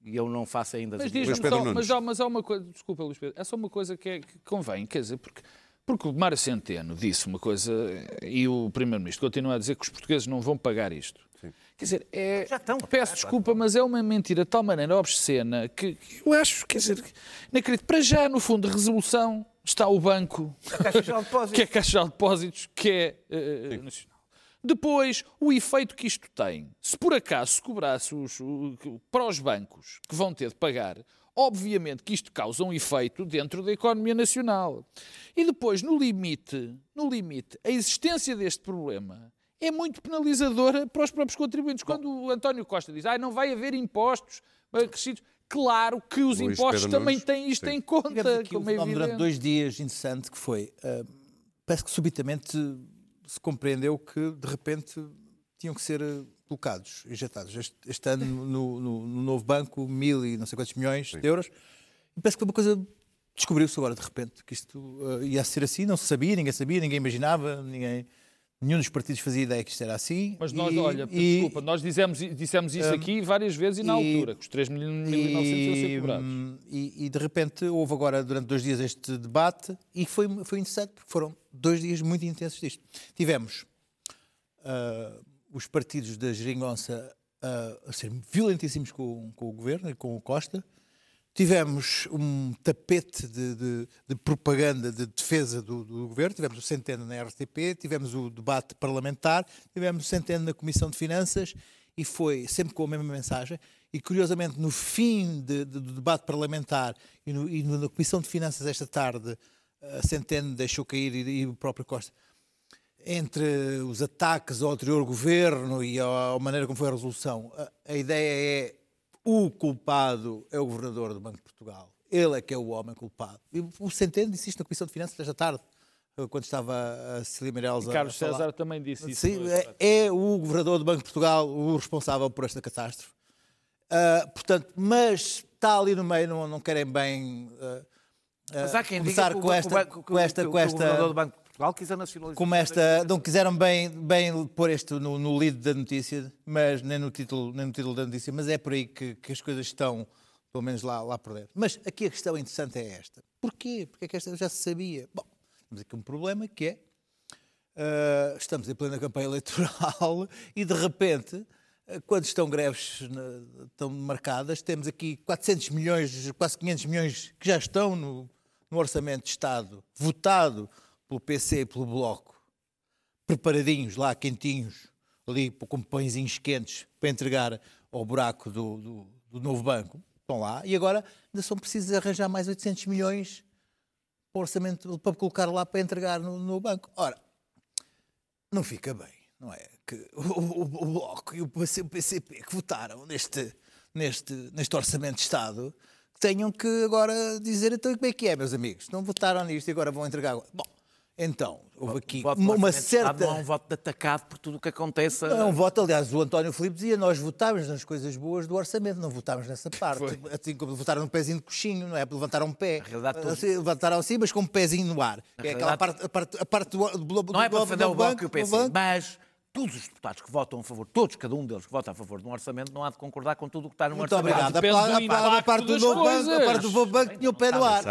E eu não faço ainda... Mas diz-me só, mas há, mas há uma coisa, desculpa Luís Pedro, é só uma coisa que, é, que convém, quer dizer, porque porque o Mário Centeno disse uma coisa e o Primeiro-Ministro continua a dizer que os portugueses não vão pagar isto. Sim. Quer dizer, é, Já estão, peço desculpa, mas é uma mentira de tal maneira obscena que eu acho, quer dizer, não acredito. Para já, no fundo, de resolução está o banco, que é a Caixa de Depósitos, que é uh, nacional. Depois, o efeito que isto tem, se por acaso se cobrasse os, o, para os bancos que vão ter de pagar, Obviamente que isto causa um efeito dentro da economia nacional. E depois, no limite, no limite, a existência deste problema é muito penalizadora para os próprios contribuintes. Quando o António Costa diz, ah, não vai haver impostos acrescidos, claro que os Luís impostos Pedro também Nunes. têm isto Sim. em conta. Aqui como é evidente. durante dois dias interessante que foi, uh, parece que subitamente se compreendeu que de repente tinham que ser uh, colocados, injetados este, este ano no, no, no, novo banco, mil e não sei quantos milhões Sim. de euros. E parece que foi uma coisa. Descobriu-se agora de repente que isto uh, ia ser assim, não se sabia, ninguém sabia, ninguém imaginava, ninguém. Nenhum dos partidos fazia ideia que isto era assim. Mas nós, e, olha, e, desculpa, nós dissemos, dissemos isso um, aqui várias vezes e na e, altura, que os 3.900 iam ser cobrados. E, e, de repente houve agora, durante dois dias, este debate e foi, foi interessante, porque foram dois dias muito intensos disto. Tivemos uh, os partidos da geringonça a, a ser violentíssimos com, com, o governo e com o Costa. Tivemos um tapete de, de, de propaganda de defesa do, do, governo, tivemos o Centeno na RTP, tivemos o debate parlamentar, tivemos o Centeno na Comissão de Finanças e foi sempre com a mesma mensagem. E curiosamente, no fim de, do debate parlamentar e, no, e na Comissão de Finanças esta tarde, a Centeno deixou cair e, e o próprio Costa entre os ataques ao anterior governo e a maneira como foi a resolução, a, a ideia é o culpado é o governador do Banco de Portugal. Ele é que é o homem culpado. E o Centeno disse isto na Comissão de Finanças esta tarde, quando estava a Cecília Meirelles a Carlos César também disse isso. Sim, é, é, o governador do Banco de Portugal o responsável por esta catástrofe. Uh, portanto, mas está ali no meio, não, não querem bem uh, mas há quem diga com, esta, com esta, com esta, o governador do Banco Portugal quis a nacionalização. Como esta, não quiseram bem, bem pôr este no, no lead da notícia, mas nem no, título, nem no título da notícia, mas é por aí que, que as coisas estão pelo menos lá, lá por dentro. Mas aqui a questão interessante é esta. Porquê? Porque é que esta já se sabia? Bom, temos aqui um problema que é, uh, estamos em plena campanha eleitoral e de repente, uh, quando estão greves estão marcadas, temos aqui 400 milhões, quase 500 milhões que já estão no, no Orçamento de Estado, votado pelo PC e pelo Bloco, preparadinhos lá, quentinhos, ali com pãezinhos quentes para entregar ao buraco do, do, do novo banco. Estão lá e agora ainda são precisos arranjar mais 800 milhões para, orçamento, para colocar lá para entregar no, no banco. Ora, não fica bem, não é? Que o, o, o Bloco e o PCP que votaram neste, neste, neste orçamento de Estado tenham que agora dizer então como é que é, meus amigos. Não votaram nisto e agora vão entregar. Bom, então, houve aqui voto uma, certa. Não é um voto de atacado por tudo o que aconteça. Não é um voto, aliás, o António Filipe dizia nós votámos nas coisas boas do orçamento, não votámos nessa parte. Assim como votaram um pezinho de coxinho, não é? Levantaram um pé. Assim, levantaram assim, mas com um pezinho no ar. É aquela parte, a parte, a parte do, do, do, Não é para defender o Bloco banco, e o PC, banco. mas todos os deputados que votam a favor, todos, cada um deles que vota a favor de um orçamento, não há de concordar com tudo o que está no Muito orçamento. obrigado. A, a, a impacto parte do novo banco, a parte do novo banco tinha o pé no ar.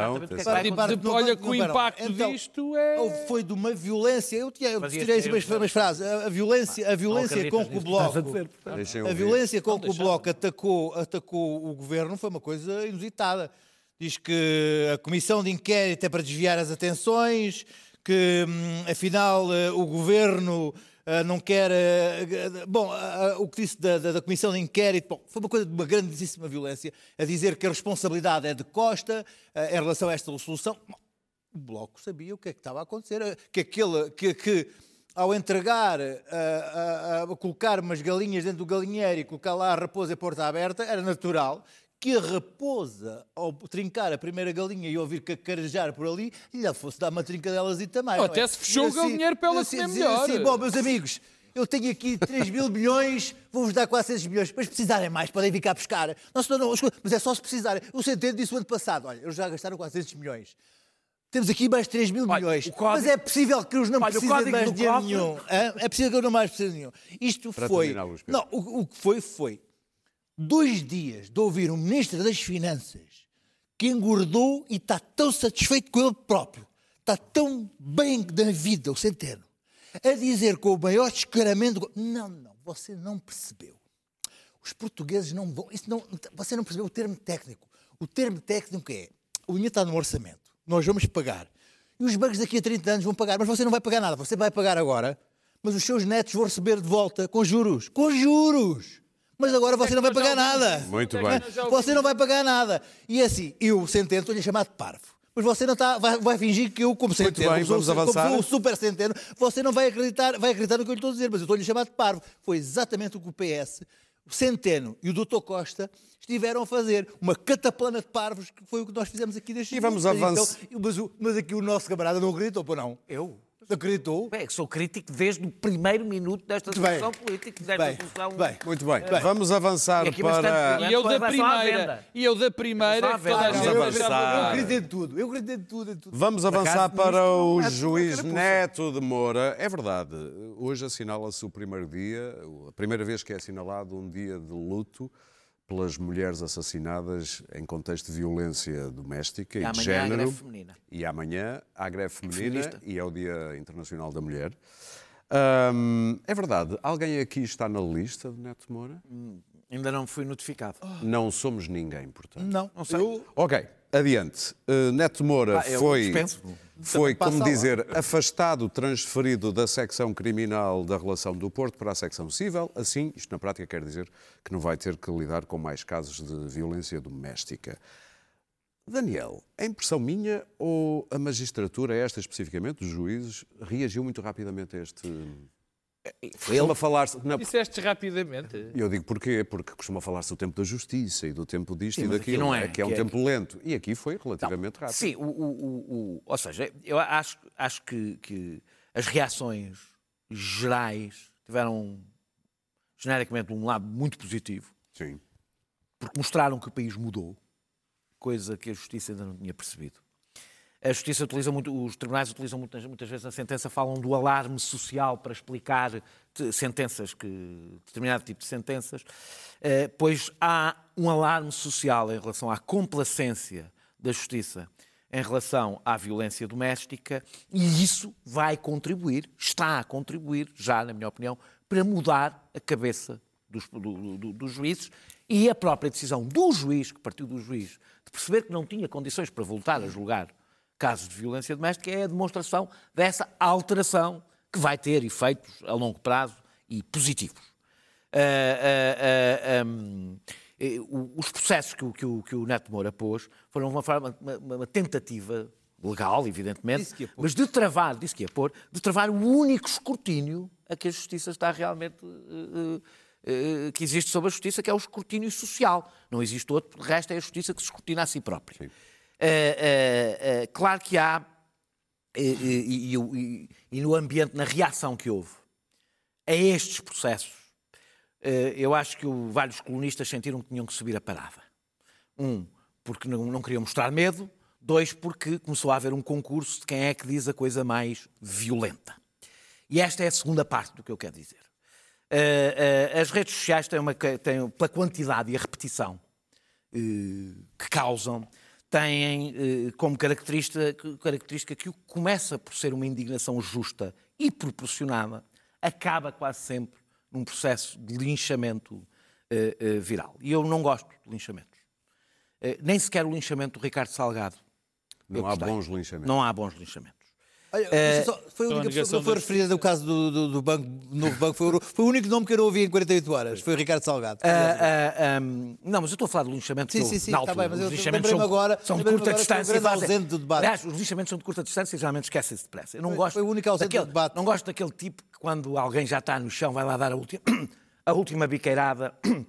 Olha que o impacto Então, disto é... Foi de uma violência. Eu, tinha, eu tirei umas, umas frases. A, a violência, a violência com que o Bloco. A violência com que o. Bloco atacou, atacou o governo foi uma coisa inusitada. Diz que a comissão de inquérito é para desviar as atenções, que hum, afinal eh, o governo não quer. Bom, ah, ah, o que disse da, da- da comissão de inquérito bom, foi uma coisa de uma grandíssima violência, a dizer que a responsabilidade é de Costa em relação a esta solução. Bom, o Bloco sabia o que é que estava a acontecer, que aquele que, que ao entregar, a, a- a colocar umas galinhas dentro do galinheiro e colocar lá a raposa e a porta aberta, era natural que a raposa, ao trincar a primeira galinha e ouvir cacarejar por ali, lhe fosse dar uma trinca delas e também. Ou não até é? se fechou o Assim- galinheiro para ela assim- comer dizer melhor. assim, bom, meus amigos, eu tenho aqui 3 mil milhões, vou-vos dar 400 milhões, mas se precisarem mais, podem vir cá buscar. Não, senão não, mas é só se precisarem. O Centeno disse o ano passado, olha, eles já gastaram 400 milhões. Temos aqui mais 3 mil Olha, milhões. código- Mas é possível que eles não Olha, precisem de código mais dinheiro cofre- nenhum. É possível que eles não mais precisem de nenhum. Isto Para foi. terminar. Não, o, o que foi, foi dois dias de ouvir um ministro das Finanças que engordou e está tão satisfeito com ele próprio, está tão bem da vida, o Centeno, a dizer com o maior descaramento: não, não, você não percebeu. Os portugueses não vão. Isso não, você não percebeu o termo técnico. O termo técnico é: o dinheiro está no orçamento, nós vamos pagar. E os bancos daqui a 30 anos vão pagar, mas você não vai pagar nada. Você vai pagar agora, mas os seus netos vão receber de volta com juros. Com juros! Mas agora você não vai pagar nada. Muito bem. é já Você não vai pagar nada. E assim, eu, Centeno, estou-lhe a chamar de parvo. Mas você não está, vai, vai fingir que eu, como Centeno, bem, como sou- vamos avançar. como sou o super Centeno, você não vai acreditar, vai acreditar no que eu lhe estou a dizer, mas eu estou-lhe a chamar de parvo. Foi exatamente o que o PS, o Centeno e o Dr. Costa estiveram a fazer. Uma cataplana de parvos, que foi o que nós fizemos aqui neste E vamos minuto. avançar. Então, mas, mas aqui o nosso camarada não acreditou, pô não? Eu? Acreditou? Bem, é que sou crítico desde o primeiro minuto desta discussão política, desta Bem, discussão. bem. Muito bem. Bem. Vamos avançar E para. E eu da primeira, e eu da primeira, Vamos avançar. Eu acreditei de tudo, eu acreditei de tudo. Tudo. Vamos avançar para o juiz. Neto de Moura. É verdade, hoje assinala-se o primeiro dia, a primeira vez que é assinalado um dia de luto pelas mulheres assassinadas em contexto de violência doméstica e, E de género. greve feminina. E amanhã há greve feminina Feminista. e é o Dia Internacional da Mulher. Hum, é verdade, alguém aqui está na lista de Neto Moura? Ainda não fui notificado. Não somos ninguém, portanto. Não, Não sei. eu- Ok, adiante. Uh, Neto Moura Ah, foi, dispenso. Foi como lá. dizer, afastado, transferido da secção criminal da relação do Porto para a secção civil. Assim, isto na prática quer dizer que não vai ter que lidar com mais casos de violência doméstica. Daniel, é impressão minha ou a magistratura, esta especificamente, os juízes, reagiu muito rapidamente a este... Costuma falar-se... não, Disseste rapidamente. eu digo porquê? Porque costuma falar-se do tempo da justiça e do tempo disto e mas aqui daquilo, não é, que é um que é- tempo lento. E aqui foi relativamente rápido. Sim, o, o- o- o- ou seja, eu acho, acho que, que as reações gerais tiveram genericamente um lado muito positivo, Sim. porque mostraram que o país mudou, coisa que a justiça ainda não tinha percebido. A justiça utiliza muito, os tribunais utilizam muitas, muitas vezes na sentença, falam do alarme social para explicar sentenças, que, determinado tipo de sentenças, eh, pois há um alarme social em relação à complacência da justiça em relação à violência doméstica e isso vai contribuir, está a contribuir, já na minha opinião, para mudar a cabeça dos, do, do, dos juízes e a própria decisão do juiz, que partiu do juiz, de perceber que não tinha condições para voltar a julgar casos de violência doméstica, é a demonstração dessa alteração que vai ter efeitos a longo prazo e positivos. Uh, uh, uh, um, os processos que o, que, o, que o Neto Moura pôs foram uma, forma, uma, uma tentativa legal, evidentemente, mas de travar, disse que ia pôr, de travar o único escrutínio a que a justiça está realmente uh, que existe sobre a justiça, que é o escrutínio social. Não existe outro, de resto é a justiça que se escrutina a si própria. Uh, uh, claro que há, e, e, e, no ambiente, na reação que houve a estes processos, eu acho que o, vários colonistas sentiram que tinham que subir a parada. Um, porque não, não queriam mostrar medo, dois, porque começou a haver um concurso de quem é que diz a coisa mais violenta. E esta é a segunda parte do que eu quero dizer. Uh, uh, as redes sociais têm, uma, têm, pela quantidade e a repetição uh, que causam, têm como característica, característica que o que começa por ser uma indignação justa e proporcionada, acaba quase sempre num processo de linchamento viral. E eu não gosto de linchamentos. nem sequer o linchamento do Ricardo Salgado. Não há bons linchamentos. Não há bons linchamentos. Olha, é, só, foi a única pessoa que foi referida no caso do, do, do, banco, do novo banco, foi o, foi o único nome que eu não ouvi em 48 horas, foi o Ricardo Salgado. Uh, uh, ah, um, não, mas eu estou a falar de linchamento sim, sim, sim, está bem, mas os lixamentos são, agora, são de curta distância. fazem... do debate. Aliás, os lixamentos são de curta distância e geralmente esquecem-se depressa. Eu não foi, gosto foi o único ausente daquele, do debate. Não gosto daquele tipo que quando alguém já está no chão vai lá dar a última, a última biqueirada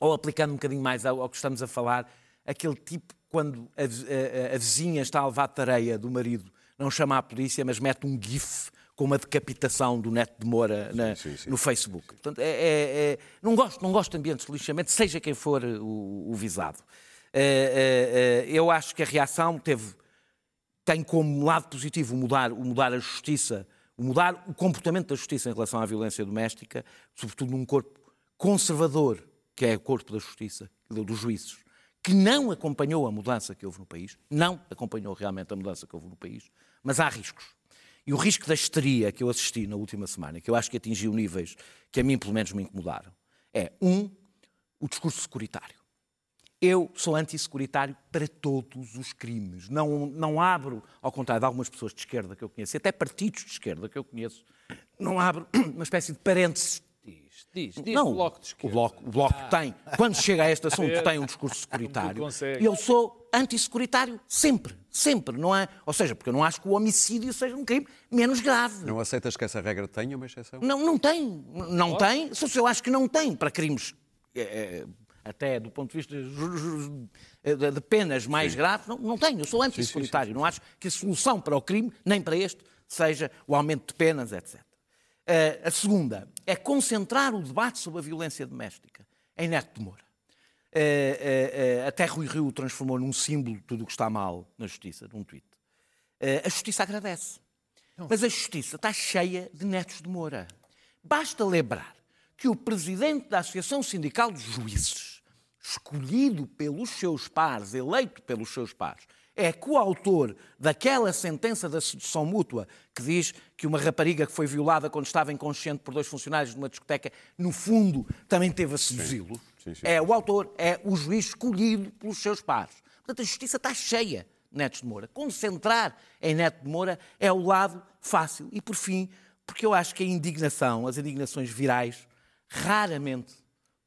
ou aplicando um bocadinho mais ao, ao que estamos a falar, aquele tipo quando a, a, a vizinha está a levar tareia do marido não chama a polícia, mas mete um GIF com uma decapitação do Neto de Moura na, sim, sim, sim. no Facebook. Portanto, é, é, é, não, gosto, não gosto de ambientes de lixamento, seja quem for o, o visado. É, eu acho que a reação teve, tem como lado positivo mudar, mudar a justiça, mudar o comportamento da justiça em relação à violência doméstica, sobretudo num corpo conservador, que é o corpo da justiça, dos juízes, que não acompanhou a mudança que houve no país, não acompanhou realmente a mudança que houve no país, mas há riscos. E o risco da histeria que eu assisti na última semana, que eu acho que atingiu níveis que a mim, pelo menos, me incomodaram, é, um, o discurso securitário. Eu sou antissecuritário para todos os crimes. Não, não abro, ao contrário de algumas pessoas de esquerda que eu conheço, até partidos de esquerda que eu conheço, não abro uma espécie de parênteses Diz, diz, diz não, o Bloco de Esquerda. O Bloco, o bloco ah. tem. Quando chega a este assunto, tem um discurso securitário. E eu sou antissecuritário sempre, sempre, não é? Ou seja, porque eu não acho que o homicídio seja um crime menos grave. Não aceitas que essa regra tenha uma exceção? Não, não tem. Não oh. tem. Se eu acho que não tem para crimes, é, até do ponto de vista de penas mais Sim. graves, não, não tem. Eu sou antissecuritário. Não acho que a solução para o crime, nem para este, seja o aumento de penas, etc. Uh, a segunda é concentrar o debate sobre a violência doméstica em Neto de Moura. Uh, uh, até Rui Rio transformou num símbolo de tudo o que está mal na justiça, num tweet. a justiça agradece. Mas a justiça está cheia de netos de Moura. Basta lembrar que o presidente da Associação Sindical dos Juízes, escolhido pelos seus pares, eleito pelos seus pares, é coautor daquela sentença da sedução mútua que diz que uma rapariga que foi violada quando estava inconsciente por dois funcionários de uma discoteca, no fundo, também teve a seduzi-lo. É o autor, é o juiz escolhido pelos seus pares. Portanto, a justiça está cheia de Netos de Moura. Concentrar em Neto de Moura é o lado fácil. E, por fim, porque eu acho que a indignação, as indignações virais, raramente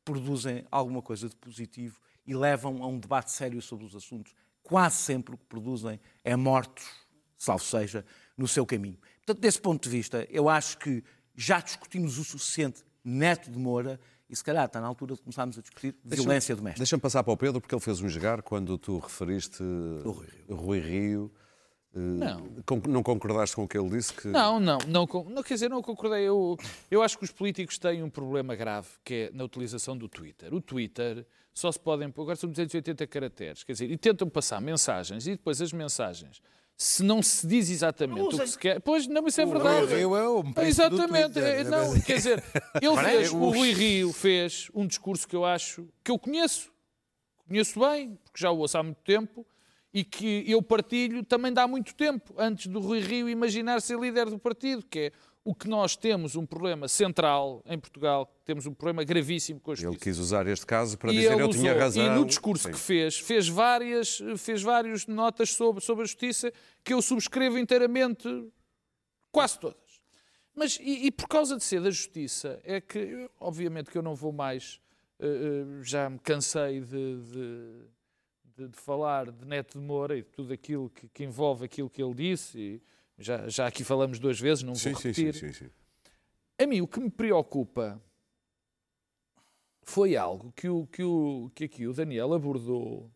produzem alguma coisa de positivo e levam a um debate sério sobre os assuntos quase sempre o que produzem é mortos, salvo seja, no seu caminho. Portanto, desse ponto de vista, eu acho que já discutimos o suficiente Neto de Moura e se calhar está na altura de começarmos a discutir violência doméstica. Deixa-me passar para o Pedro, porque ele fez um jogar quando tu referiste o Rui Rio. Rui Rio. Eh, não. Não concordaste com o que ele disse? Que... Não, não, não, não, quer dizer, não concordei. Eu, eu acho que os políticos têm um problema grave, que é na utilização do Twitter. O Twitter só se podem. Agora são 280 caracteres, quer dizer, e tentam passar mensagens e depois as mensagens se não se diz exatamente o que se quer. Pois não, isso é verdade. Rui Rio é um Exatamente. Twitter. é, não, quer dizer, ele fez, o Rui Rio fez um discurso que eu acho que eu conheço, conheço bem, porque já o ouço há muito tempo, e que eu partilho também dá muito tempo, antes do Rui Rio imaginar ser líder do partido, que é o que nós temos um problema central em Portugal, temos um problema gravíssimo com a justiça. Ele quis usar este caso para E dizer eu tinha razão. E no discurso Sim. que fez, fez várias, fez várias notas sobre, sobre a justiça que eu subscrevo inteiramente, quase todas. Mas, e, e por causa de ser da justiça, é que, obviamente, que eu não vou mais, eh, já me cansei de, de, de- de falar de Neto de Moura e de tudo aquilo que, que envolve aquilo que ele disse, e já, já aqui falamos duas vezes, não Sim, vou repetir. sim, sim, sim. A mim o que me preocupa foi algo que, o, que, o, que aqui o Daniel abordou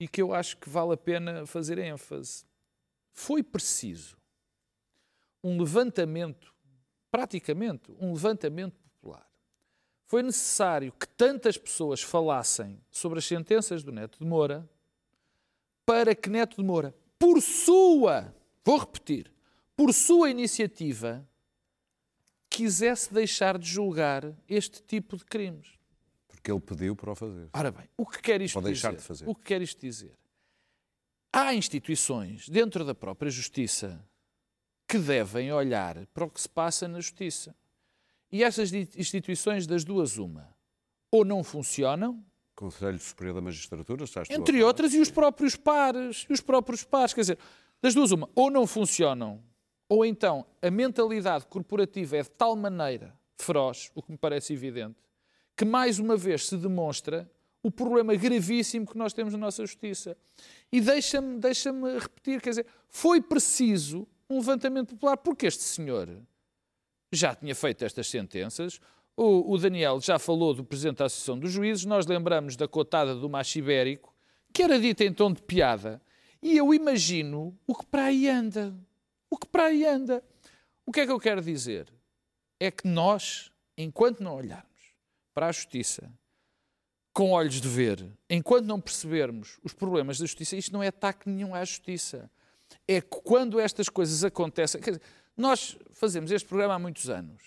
e que eu acho que vale a pena fazer ênfase. Foi preciso um levantamento, praticamente um levantamento. Foi necessário que tantas pessoas falassem sobre as sentenças do Neto de Moura para que Neto de Moura, por sua, vou repetir, por sua iniciativa, quisesse deixar de julgar este tipo de crimes. Porque ele pediu para o fazer. Ora bem, o que quer isto deixar dizer? de fazer. O que quer isto dizer? Há instituições dentro da própria justiça que devem olhar para o que se passa na justiça. E essas instituições, das duas, uma, ou não funcionam, Conselho Superior da Magistratura, estás entre outras, e os próprios pares, e os próprios pares, quer dizer, das duas uma, ou não funcionam, ou então a mentalidade corporativa é de tal maneira feroz, o que me parece evidente, que mais uma vez se demonstra o problema gravíssimo que nós temos na nossa justiça. E deixa-me deixa repetir, quer dizer, foi preciso um levantamento popular, porque este senhor já tinha feito estas sentenças. O, o Daniel já falou do Presidente da Associação dos Juízes, nós lembramos da cotada do macho ibérico, que era dita em tom de piada, e eu imagino o que para aí anda. O que para aí anda. O que é que eu quero dizer? É que nós, enquanto não olharmos para a justiça com olhos de ver, enquanto não percebermos os problemas da justiça, isto não é ataque nenhum à justiça. É que quando estas coisas acontecem. dizer, nós fazemos este programa há muitos anos.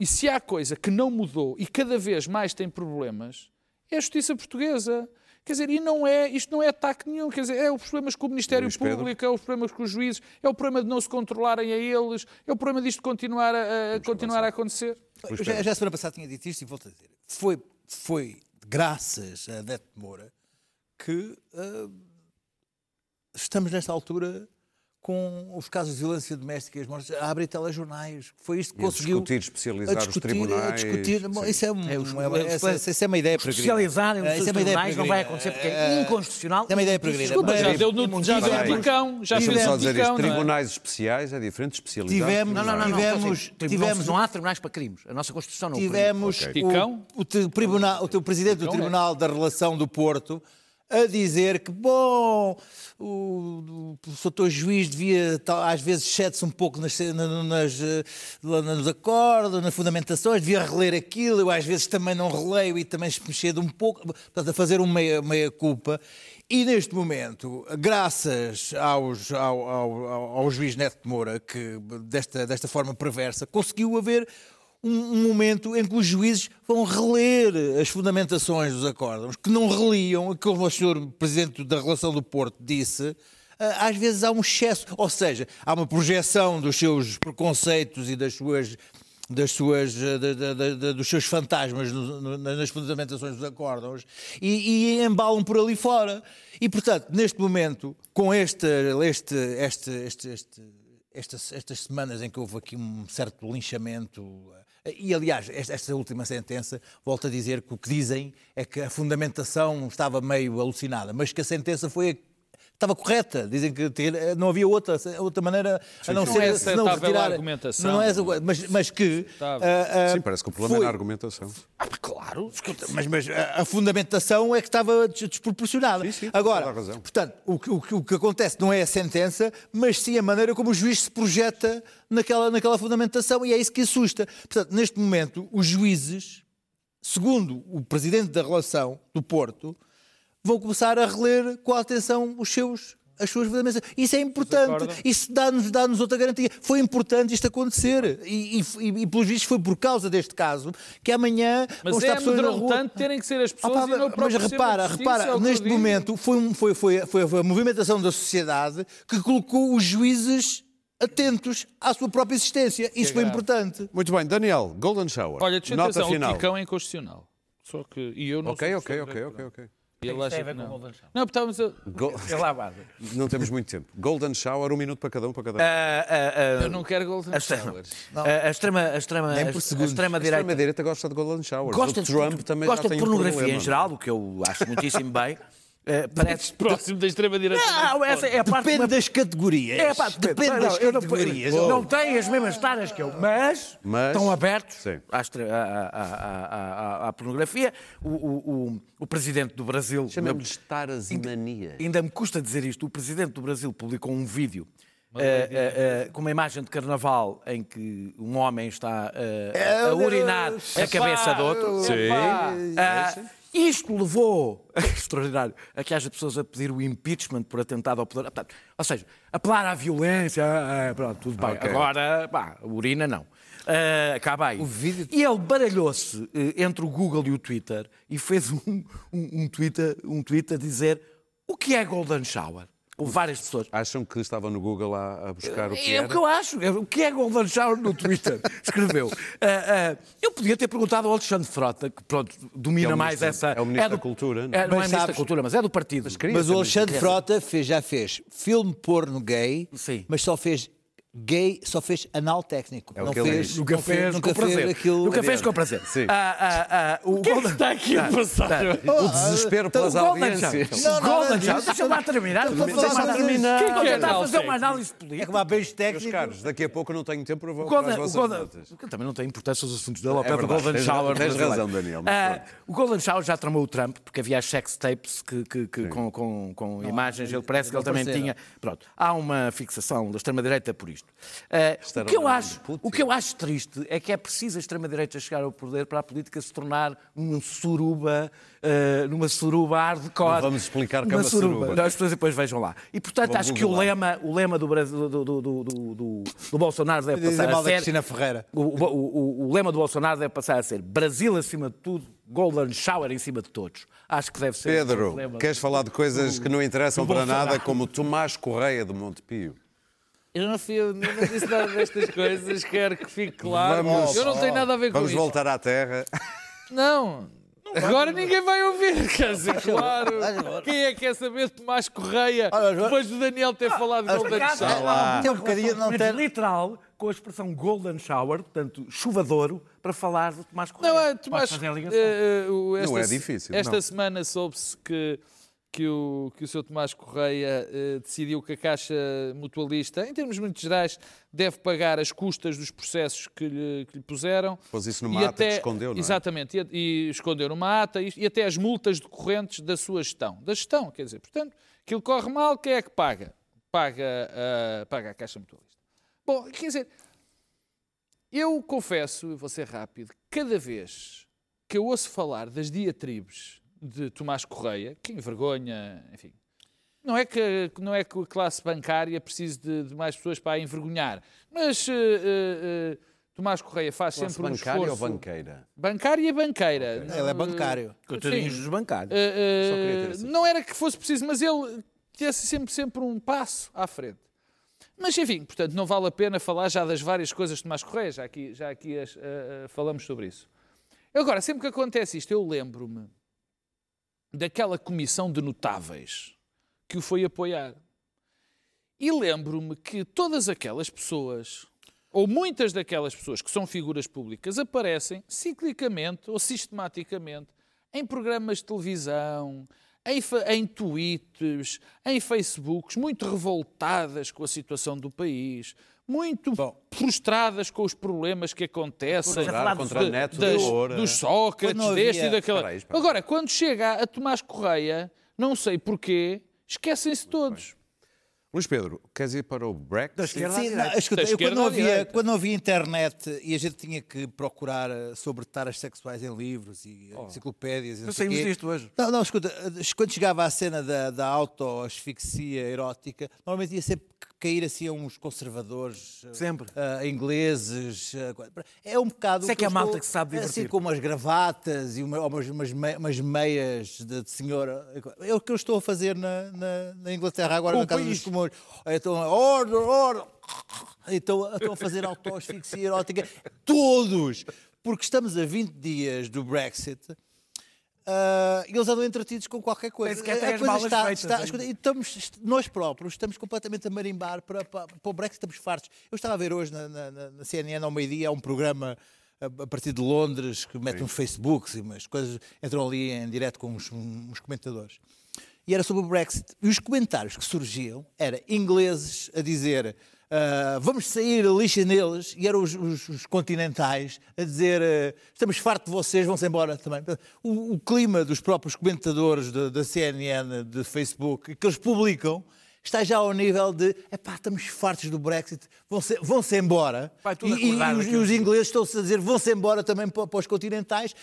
E se há coisa que não mudou e cada vez mais tem problemas, é a justiça portuguesa. Quer dizer, e não é, isto não é ataque nenhum, quer dizer, é os problemas com o Ministério Luís Pedro. Público, é os problemas com os juízes, é o problema de não se controlarem a eles, é o problema disto continuar a, a continuar a acontecer. Já, já a semana passada tinha dito isto e volto a dizer. Foi, foi graças a Neto de Moura que ah, estamos nesta altura com os casos de violência doméstica e as mortes a abrir telejornais. Foi isto que E a conseguiu. discutir, especializar a os discutir, tribunais. A discutir, Bom, isso é, um, É, os- é uma- os- essa, essa- essa é uma ideia peregrina. Especializarem nos É, é tribunais não vai acontecer porque é inconstitucional. É uma ideia peregrina. Desculpa, já deu no já deu. Ticão, já fez só dizer isto. Não é? Tribunais especiais é diferente de especializados. Tivemos- Não, não, não. não, Tivemos- tribunal- tivemos- Não há tribunais para crimes. A nossa Constituição não tivemos o, o, tribunal, o teu presidente do é. Tribunal da Relação do Porto a dizer que, bom, o, o, juiz devia, às vezes, cede-se um pouco nas, na- nas, eh, nos acordos, nas fundamentações, devia reler aquilo, eu às vezes também não releio e também me cedo um pouco, portanto, a fazer uma meia, meia culpa. E neste momento, graças aos, ao, ao, ao, ao juiz Neto de Moura, que desta, desta forma perversa, conseguiu haver um, momento em que os juízes vão reler as fundamentações dos acórdãos, que não reliam, como o senhor Presidente da Relação do Porto disse, ah, às vezes há um excesso, ou seja, há uma projeção dos seus preconceitos e das suas das suas, eh, da- da- da- dos seus fantasmas no- no- nas fundamentações dos acórdãos e, e embalam por ali fora. E, portanto, neste momento, com este, este, este, este, este, estas, estas semanas em que houve aqui um certo linchamento, e aliás, esta, última sentença, volto a dizer que o que dizem é que a fundamentação estava meio alucinada, mas que a sentença foi Estava correta, dizem que ter- não havia outra, outra maneira a não Não ser é se não retirar. a argumentação. Não é, mas, mas que. Ah, ah, Sim, parece que o problema foi- é na argumentação. ah, claro, mas, mas a, fundamentação é que estava des- desproporcionada. Sim, sim, Agora, portanto, o, que- o que- o que acontece não é a sentença, mas sim a maneira como o juiz se projeta naquela, naquela fundamentação e é isso que assusta. Portanto, neste momento, os juízes, segundo o presidente da relação do Porto, vão começar a reler com atenção os seus as suas verdadeiras. Isso é importante. Isso dá-nos dá outra garantia. Foi importante isto acontecer. E, e, e, e pelos vistos foi por causa deste caso que amanhã Mas vão é estar pessoas na rua. terem que ser as Ah, pessoas pá, e não o mas repara, é repara, o neste momento foi, um- foi, foi, foi a movimentação da sociedade que colocou os juízes atentos à sua própria existência. Isso foi grave. importante. Muito bem, Daniel, Golden Shower. Olha, deixa eu Nota atenção, o final. Ticão é inconstitucional. Só que. E eu não Ok, sou ok, ok, ok, ok. Ele tem acha a que ver com o não. Golden Shower. Não, porque estávamos a... Go- É lavado. Não temos muito tempo. Golden Shower, um minuto para cada um, para cada um. Ah, ah, ah, Eu não quero Golden a extrema, Showers. a, a extrema, a extrema, Nem a, por a segundos. extrema A direita extrema-direita gosta de Golden Showers. gosta o de, Trump também gosta já de tem um pornografia problema. em geral, o que eu acho muitíssimo bem. Eh, parece Próximo da extrema-direita. Não, essa é a parte Depende uma- das categorias. É, pá, depende não, das não- categorias. Não, têm as mesmas taras que eu, mas, Mas- estão abertos à, à- à- à- pornografia. O, o- o- o presidente do Brasil. Chamamos-lhes taras e manias. Ainda me custa dizer isto. O presidente do Brasil publicou um vídeo. eh, eh, eh, com uma imagem de carnaval em que um homem está eh, a urinar a cabeça do outro. Sim. Ah, isto levou, extraordinário, a que haja pessoas a pedir o impeachment por atentado ao poder. Portanto, ou seja, apelar à violência, ah, pronto, tudo bem. Ok. Agora, pá, urina não. Ah, acaba aí. O vídeo- E ele baralhou-se eh, entre o Google e o Twitter e fez um, um, um, a- um tweet a dizer o que é Golden Shower? Houve várias pessoas. Acham que estava no Google a, a buscar o que É era? o que eu acho. É O que é Golden Shower no Twitter? Escreveu. Ah, ah, eu podia ter perguntado ao Alexandre Frota, que pronto, domina É mais ministro- essa. é o ministro do- da Cultura, não É, é? não é Mas ministro da Cultura, mas é do partido. Mas o Alexandre Frota fez, já fez filme porno gay, Sim. mas só fez gay, só fez anal técnico. É o não que fez, diz. não Nunca fez, nunca com fez prazer. aquilo. Nunca fez com prazer. Sim. Ah, ah, ah, o Golden... está aqui a passar? O desespero pelas O Golden audiências. Não, O Golden disso. Deixa-me lá terminar. Estou a Deixa-me falar lá terminar. Quem Quem que é está a fazer técnico? uma análise É política? como há beijos Meus caros, daqui a pouco não tenho tempo para O voltar às o vossas notas. também não tem importância os assuntos dele ao pé do verdade, Golden Shower. tens razão, Daniel, Ah, o Golden Shower já tramou o Trump, porque havia as sex tapes que, que- que com, imagens, ele parece que ele também tinha. Pronto, há uma fixação da extrema-direita por isto. Ah, o, era que eu o acho, o que eu acho triste é que é preciso a extrema-direita chegar ao poder para a política se tornar um suruba, ah, numa suruba hardcore. Não vamos explicar que é Uma uma suruba. Não, as pessoas depois vejam lá. E portanto Vou acho que o lema, o lema do, Brasil, do, do, do, do, Bolsonaro deve passar a ser. Cristina Ferreira. O, o- o- o lema do Bolsonaro deve passar a ser Brasil acima de tudo, Golden Shower em cima de todos. Acho que deve ser. Pedro, o lema. queres falar de coisas que não interessam para nada, como Tomás Correia de Montepio? Eu não, fui, eu não disse nada destas coisas, quero que fique claro. Vamos- eu não tenho nada a ver com Vamos isso. voltar à Terra. Não. Agora ninguém vai ouvir, quer dizer, claro. Quem é que quer saber de Tomás Correia Olha, depois do Daniel ter falado de Golden Shower? Tem um bocadinho, não Mas tem... literal com a expressão Golden Shower, portanto, chuvadouro, para falar de Tomás Correia. Não, é, Podes Tomás, fazer a ligação. eh, eh, o- esta, Não é difícil, Esta não. semana soube-se que, que, o, que o Sr. Tomás Correia eh, decidiu que a Caixa Mutualista, em termos muito gerais, deve pagar as custas dos processos que lhe, que lhe puseram. Pôs isso numa ata que escondeu, não é? Exatamente, e, e escondeu numa ata e, e até as multas decorrentes da sua gestão. Da gestão, quer dizer, portanto, aquilo corre mal, quem é que paga? Paga, a- paga a Caixa Mutualista. Bom, quer dizer, eu confesso, e vou ser rápido, cada vez que eu ouço falar das diatribes de Tomás Correia, que envergonha, enfim, não é que, não é que a classe bancária precise de, de mais pessoas para a envergonhar, mas eh, eh, Tomás Correia faz Classe sempre um bancária esforço... ou banqueira? Bancária e banqueira. Ele é bancário. Coitadinhos dos bancários. Não era que fosse preciso, mas ele tivesse sempre, sempre um passo à frente. Mas, enfim, portanto, não vale a pena falar já das várias coisas de Tomás Correia, já aqui, já aqui as- falamos sobre isso. Agora, sempre que acontece isto, eu lembro-me daquela comissão de notáveis que o foi apoiar. E lembro-me que todas aquelas pessoas, ou muitas daquelas pessoas que são figuras públicas, aparecem ciclicamente ou sistematicamente em programas de televisão, em, em tweets, em Facebooks, muito revoltadas com a situação do país, muito frustradas com os problemas que acontecem. Frustrado contra de- Neto das- dos Sócrates, Quando não havia- deste e daquela. Espera aí, espera. Agora, quando chega a Tomás Correia, não sei porquê, esquecem-se todos. Luís Pedro, queres ir para o Da Brexit? esquerda Sim, não, escuta, Da eu quando não, havia, quando não havia internet e a gente tinha que procurar eh, sobre taras sexuais em livros e enciclopédias e não saímos disto hoje. Não, não, escuta, eh, quando chegava à cena da, da auto-asfixia erótica, normalmente ia sempre cair assim a uns conservadores eh, Sempre. eh, ingleses. eh, é um bocado. É o que é a malta que sabe Assim divertir. com umas gravatas e uma- umas, umas, umas meias de, de senhora. É o que eu estou a fazer na, na, na Inglaterra agora, Com na Casa país. dos Comuns. Então, order, order. Então, estão a fazer auto-asfixia erótica. Todos! Porque estamos a 20 dias do Brexit. E eles andam entretidos com qualquer coisa. Nem sequer têm A as coisa malas está, feitas e estamos, nós próprios estamos completamente a marimbar para, para, para o Brexit, estamos fartos. Eu estava a ver hoje na, na, na- CNN ao meio-dia, há um programa a, a partir de Londres que mete uns Facebooks e umas coisas, entram ali em direto com uns, uns comentadores. E era sobre o Brexit. E os comentários que surgiam eram ingleses a dizer ah, vamos sair a lixa neles, e eram os, os- os continentais a dizer ah, estamos fartos de vocês, vão-se embora também. O, o clima dos próprios comentadores da- da CNN, de Facebook, que eles publicam, está já ao nível de epá, estamos fartos do Brexit, vão-se vão-se embora. E, e os, e os ingleses estão-se a dizer vão-se embora também para, para os continentais.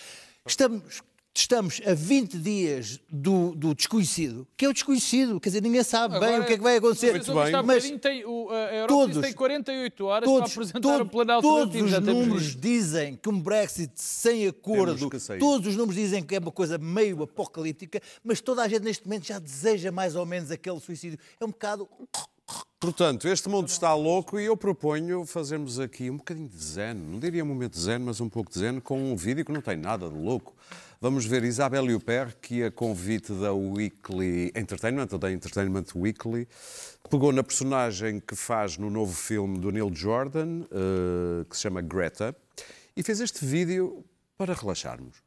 Estamos, estamos a 20 dias do, do desconhecido, que é o desconhecido, quer dizer, ninguém sabe bem Agora, o que é que vai acontecer. Mas, mas, bem. mas tem, o, a Europa todos- tem 48 horas Todos, para apresentar todo- o plano todos os números visto. dizem que um Brexit sem acordo, todos os números dizem que é uma coisa meio apocalíptica, mas toda a gente neste momento já deseja mais ou menos aquele suicídio. É um bocado. Portanto, este mundo está louco e eu proponho fazermos aqui um bocadinho de zen, não diria um momento de zen, mas um pouco de zen, com um vídeo que não tem nada de louco. Vamos ver Isabelle Huppert, que a convite da Weekly Entertainment, ou da Entertainment Weekly, pegou na personagem que faz no novo filme do Neil Jordan, eh, que se chama Greta, e fez este vídeo para relaxarmos.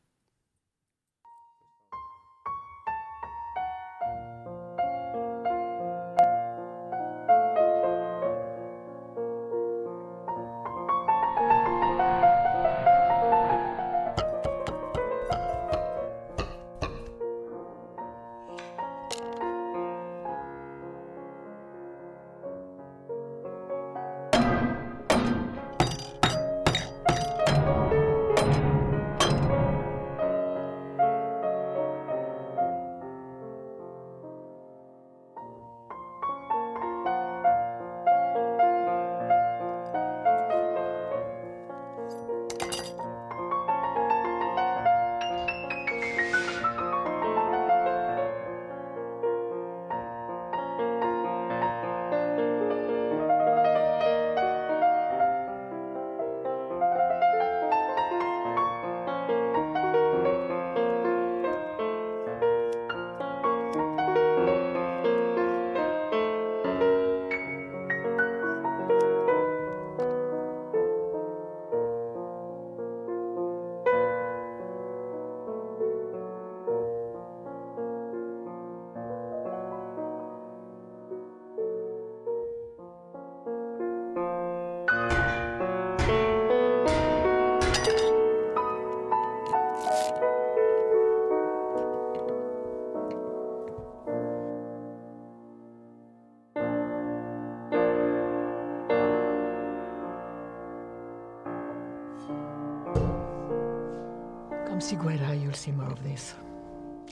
See more of this.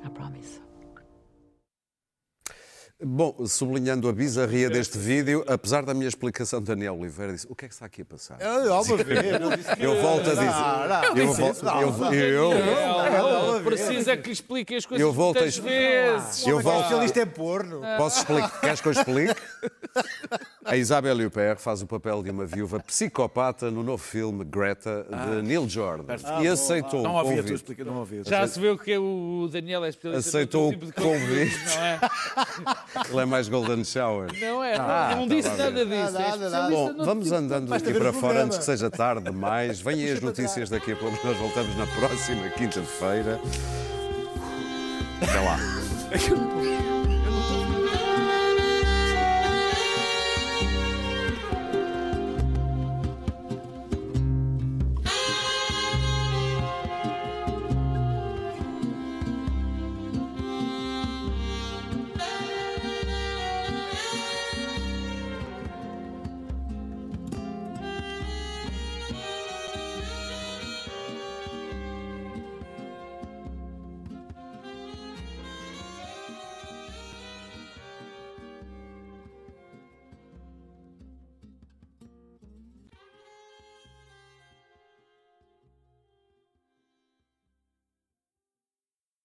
I promise. Bom, sublinhando a bizarria deste vídeo, apesar da minha explicação, Daniel Oliveira disse: o que é que está aqui a passar? Eu volto a dizer. Eu volto. Eu, eu, Ela precisa que lhe explique as coisas Eu volto a muitas vezes. eu volto. Especialista é porno. Posso explicar? Queres que eu explique? A Isabelle Huppert faz o papel de uma viúva psicopata no novo filme Greta, de Neil Jordan. e aceitou Não o ouvi a tua convite. não ouvi. Já se viu que o Daniel é especialista Aceitou no tipo de o convite. Não é? Ele é mais Golden Shower. Não é? Ah, não tá disse nada disso. Nada, é nada, Bom, no vamos tipo- andando aqui o para fora antes que seja tarde demais. Vêm aí as notícias daqui a pouco. Nós voltamos na próxima quinta-feira. Até lá.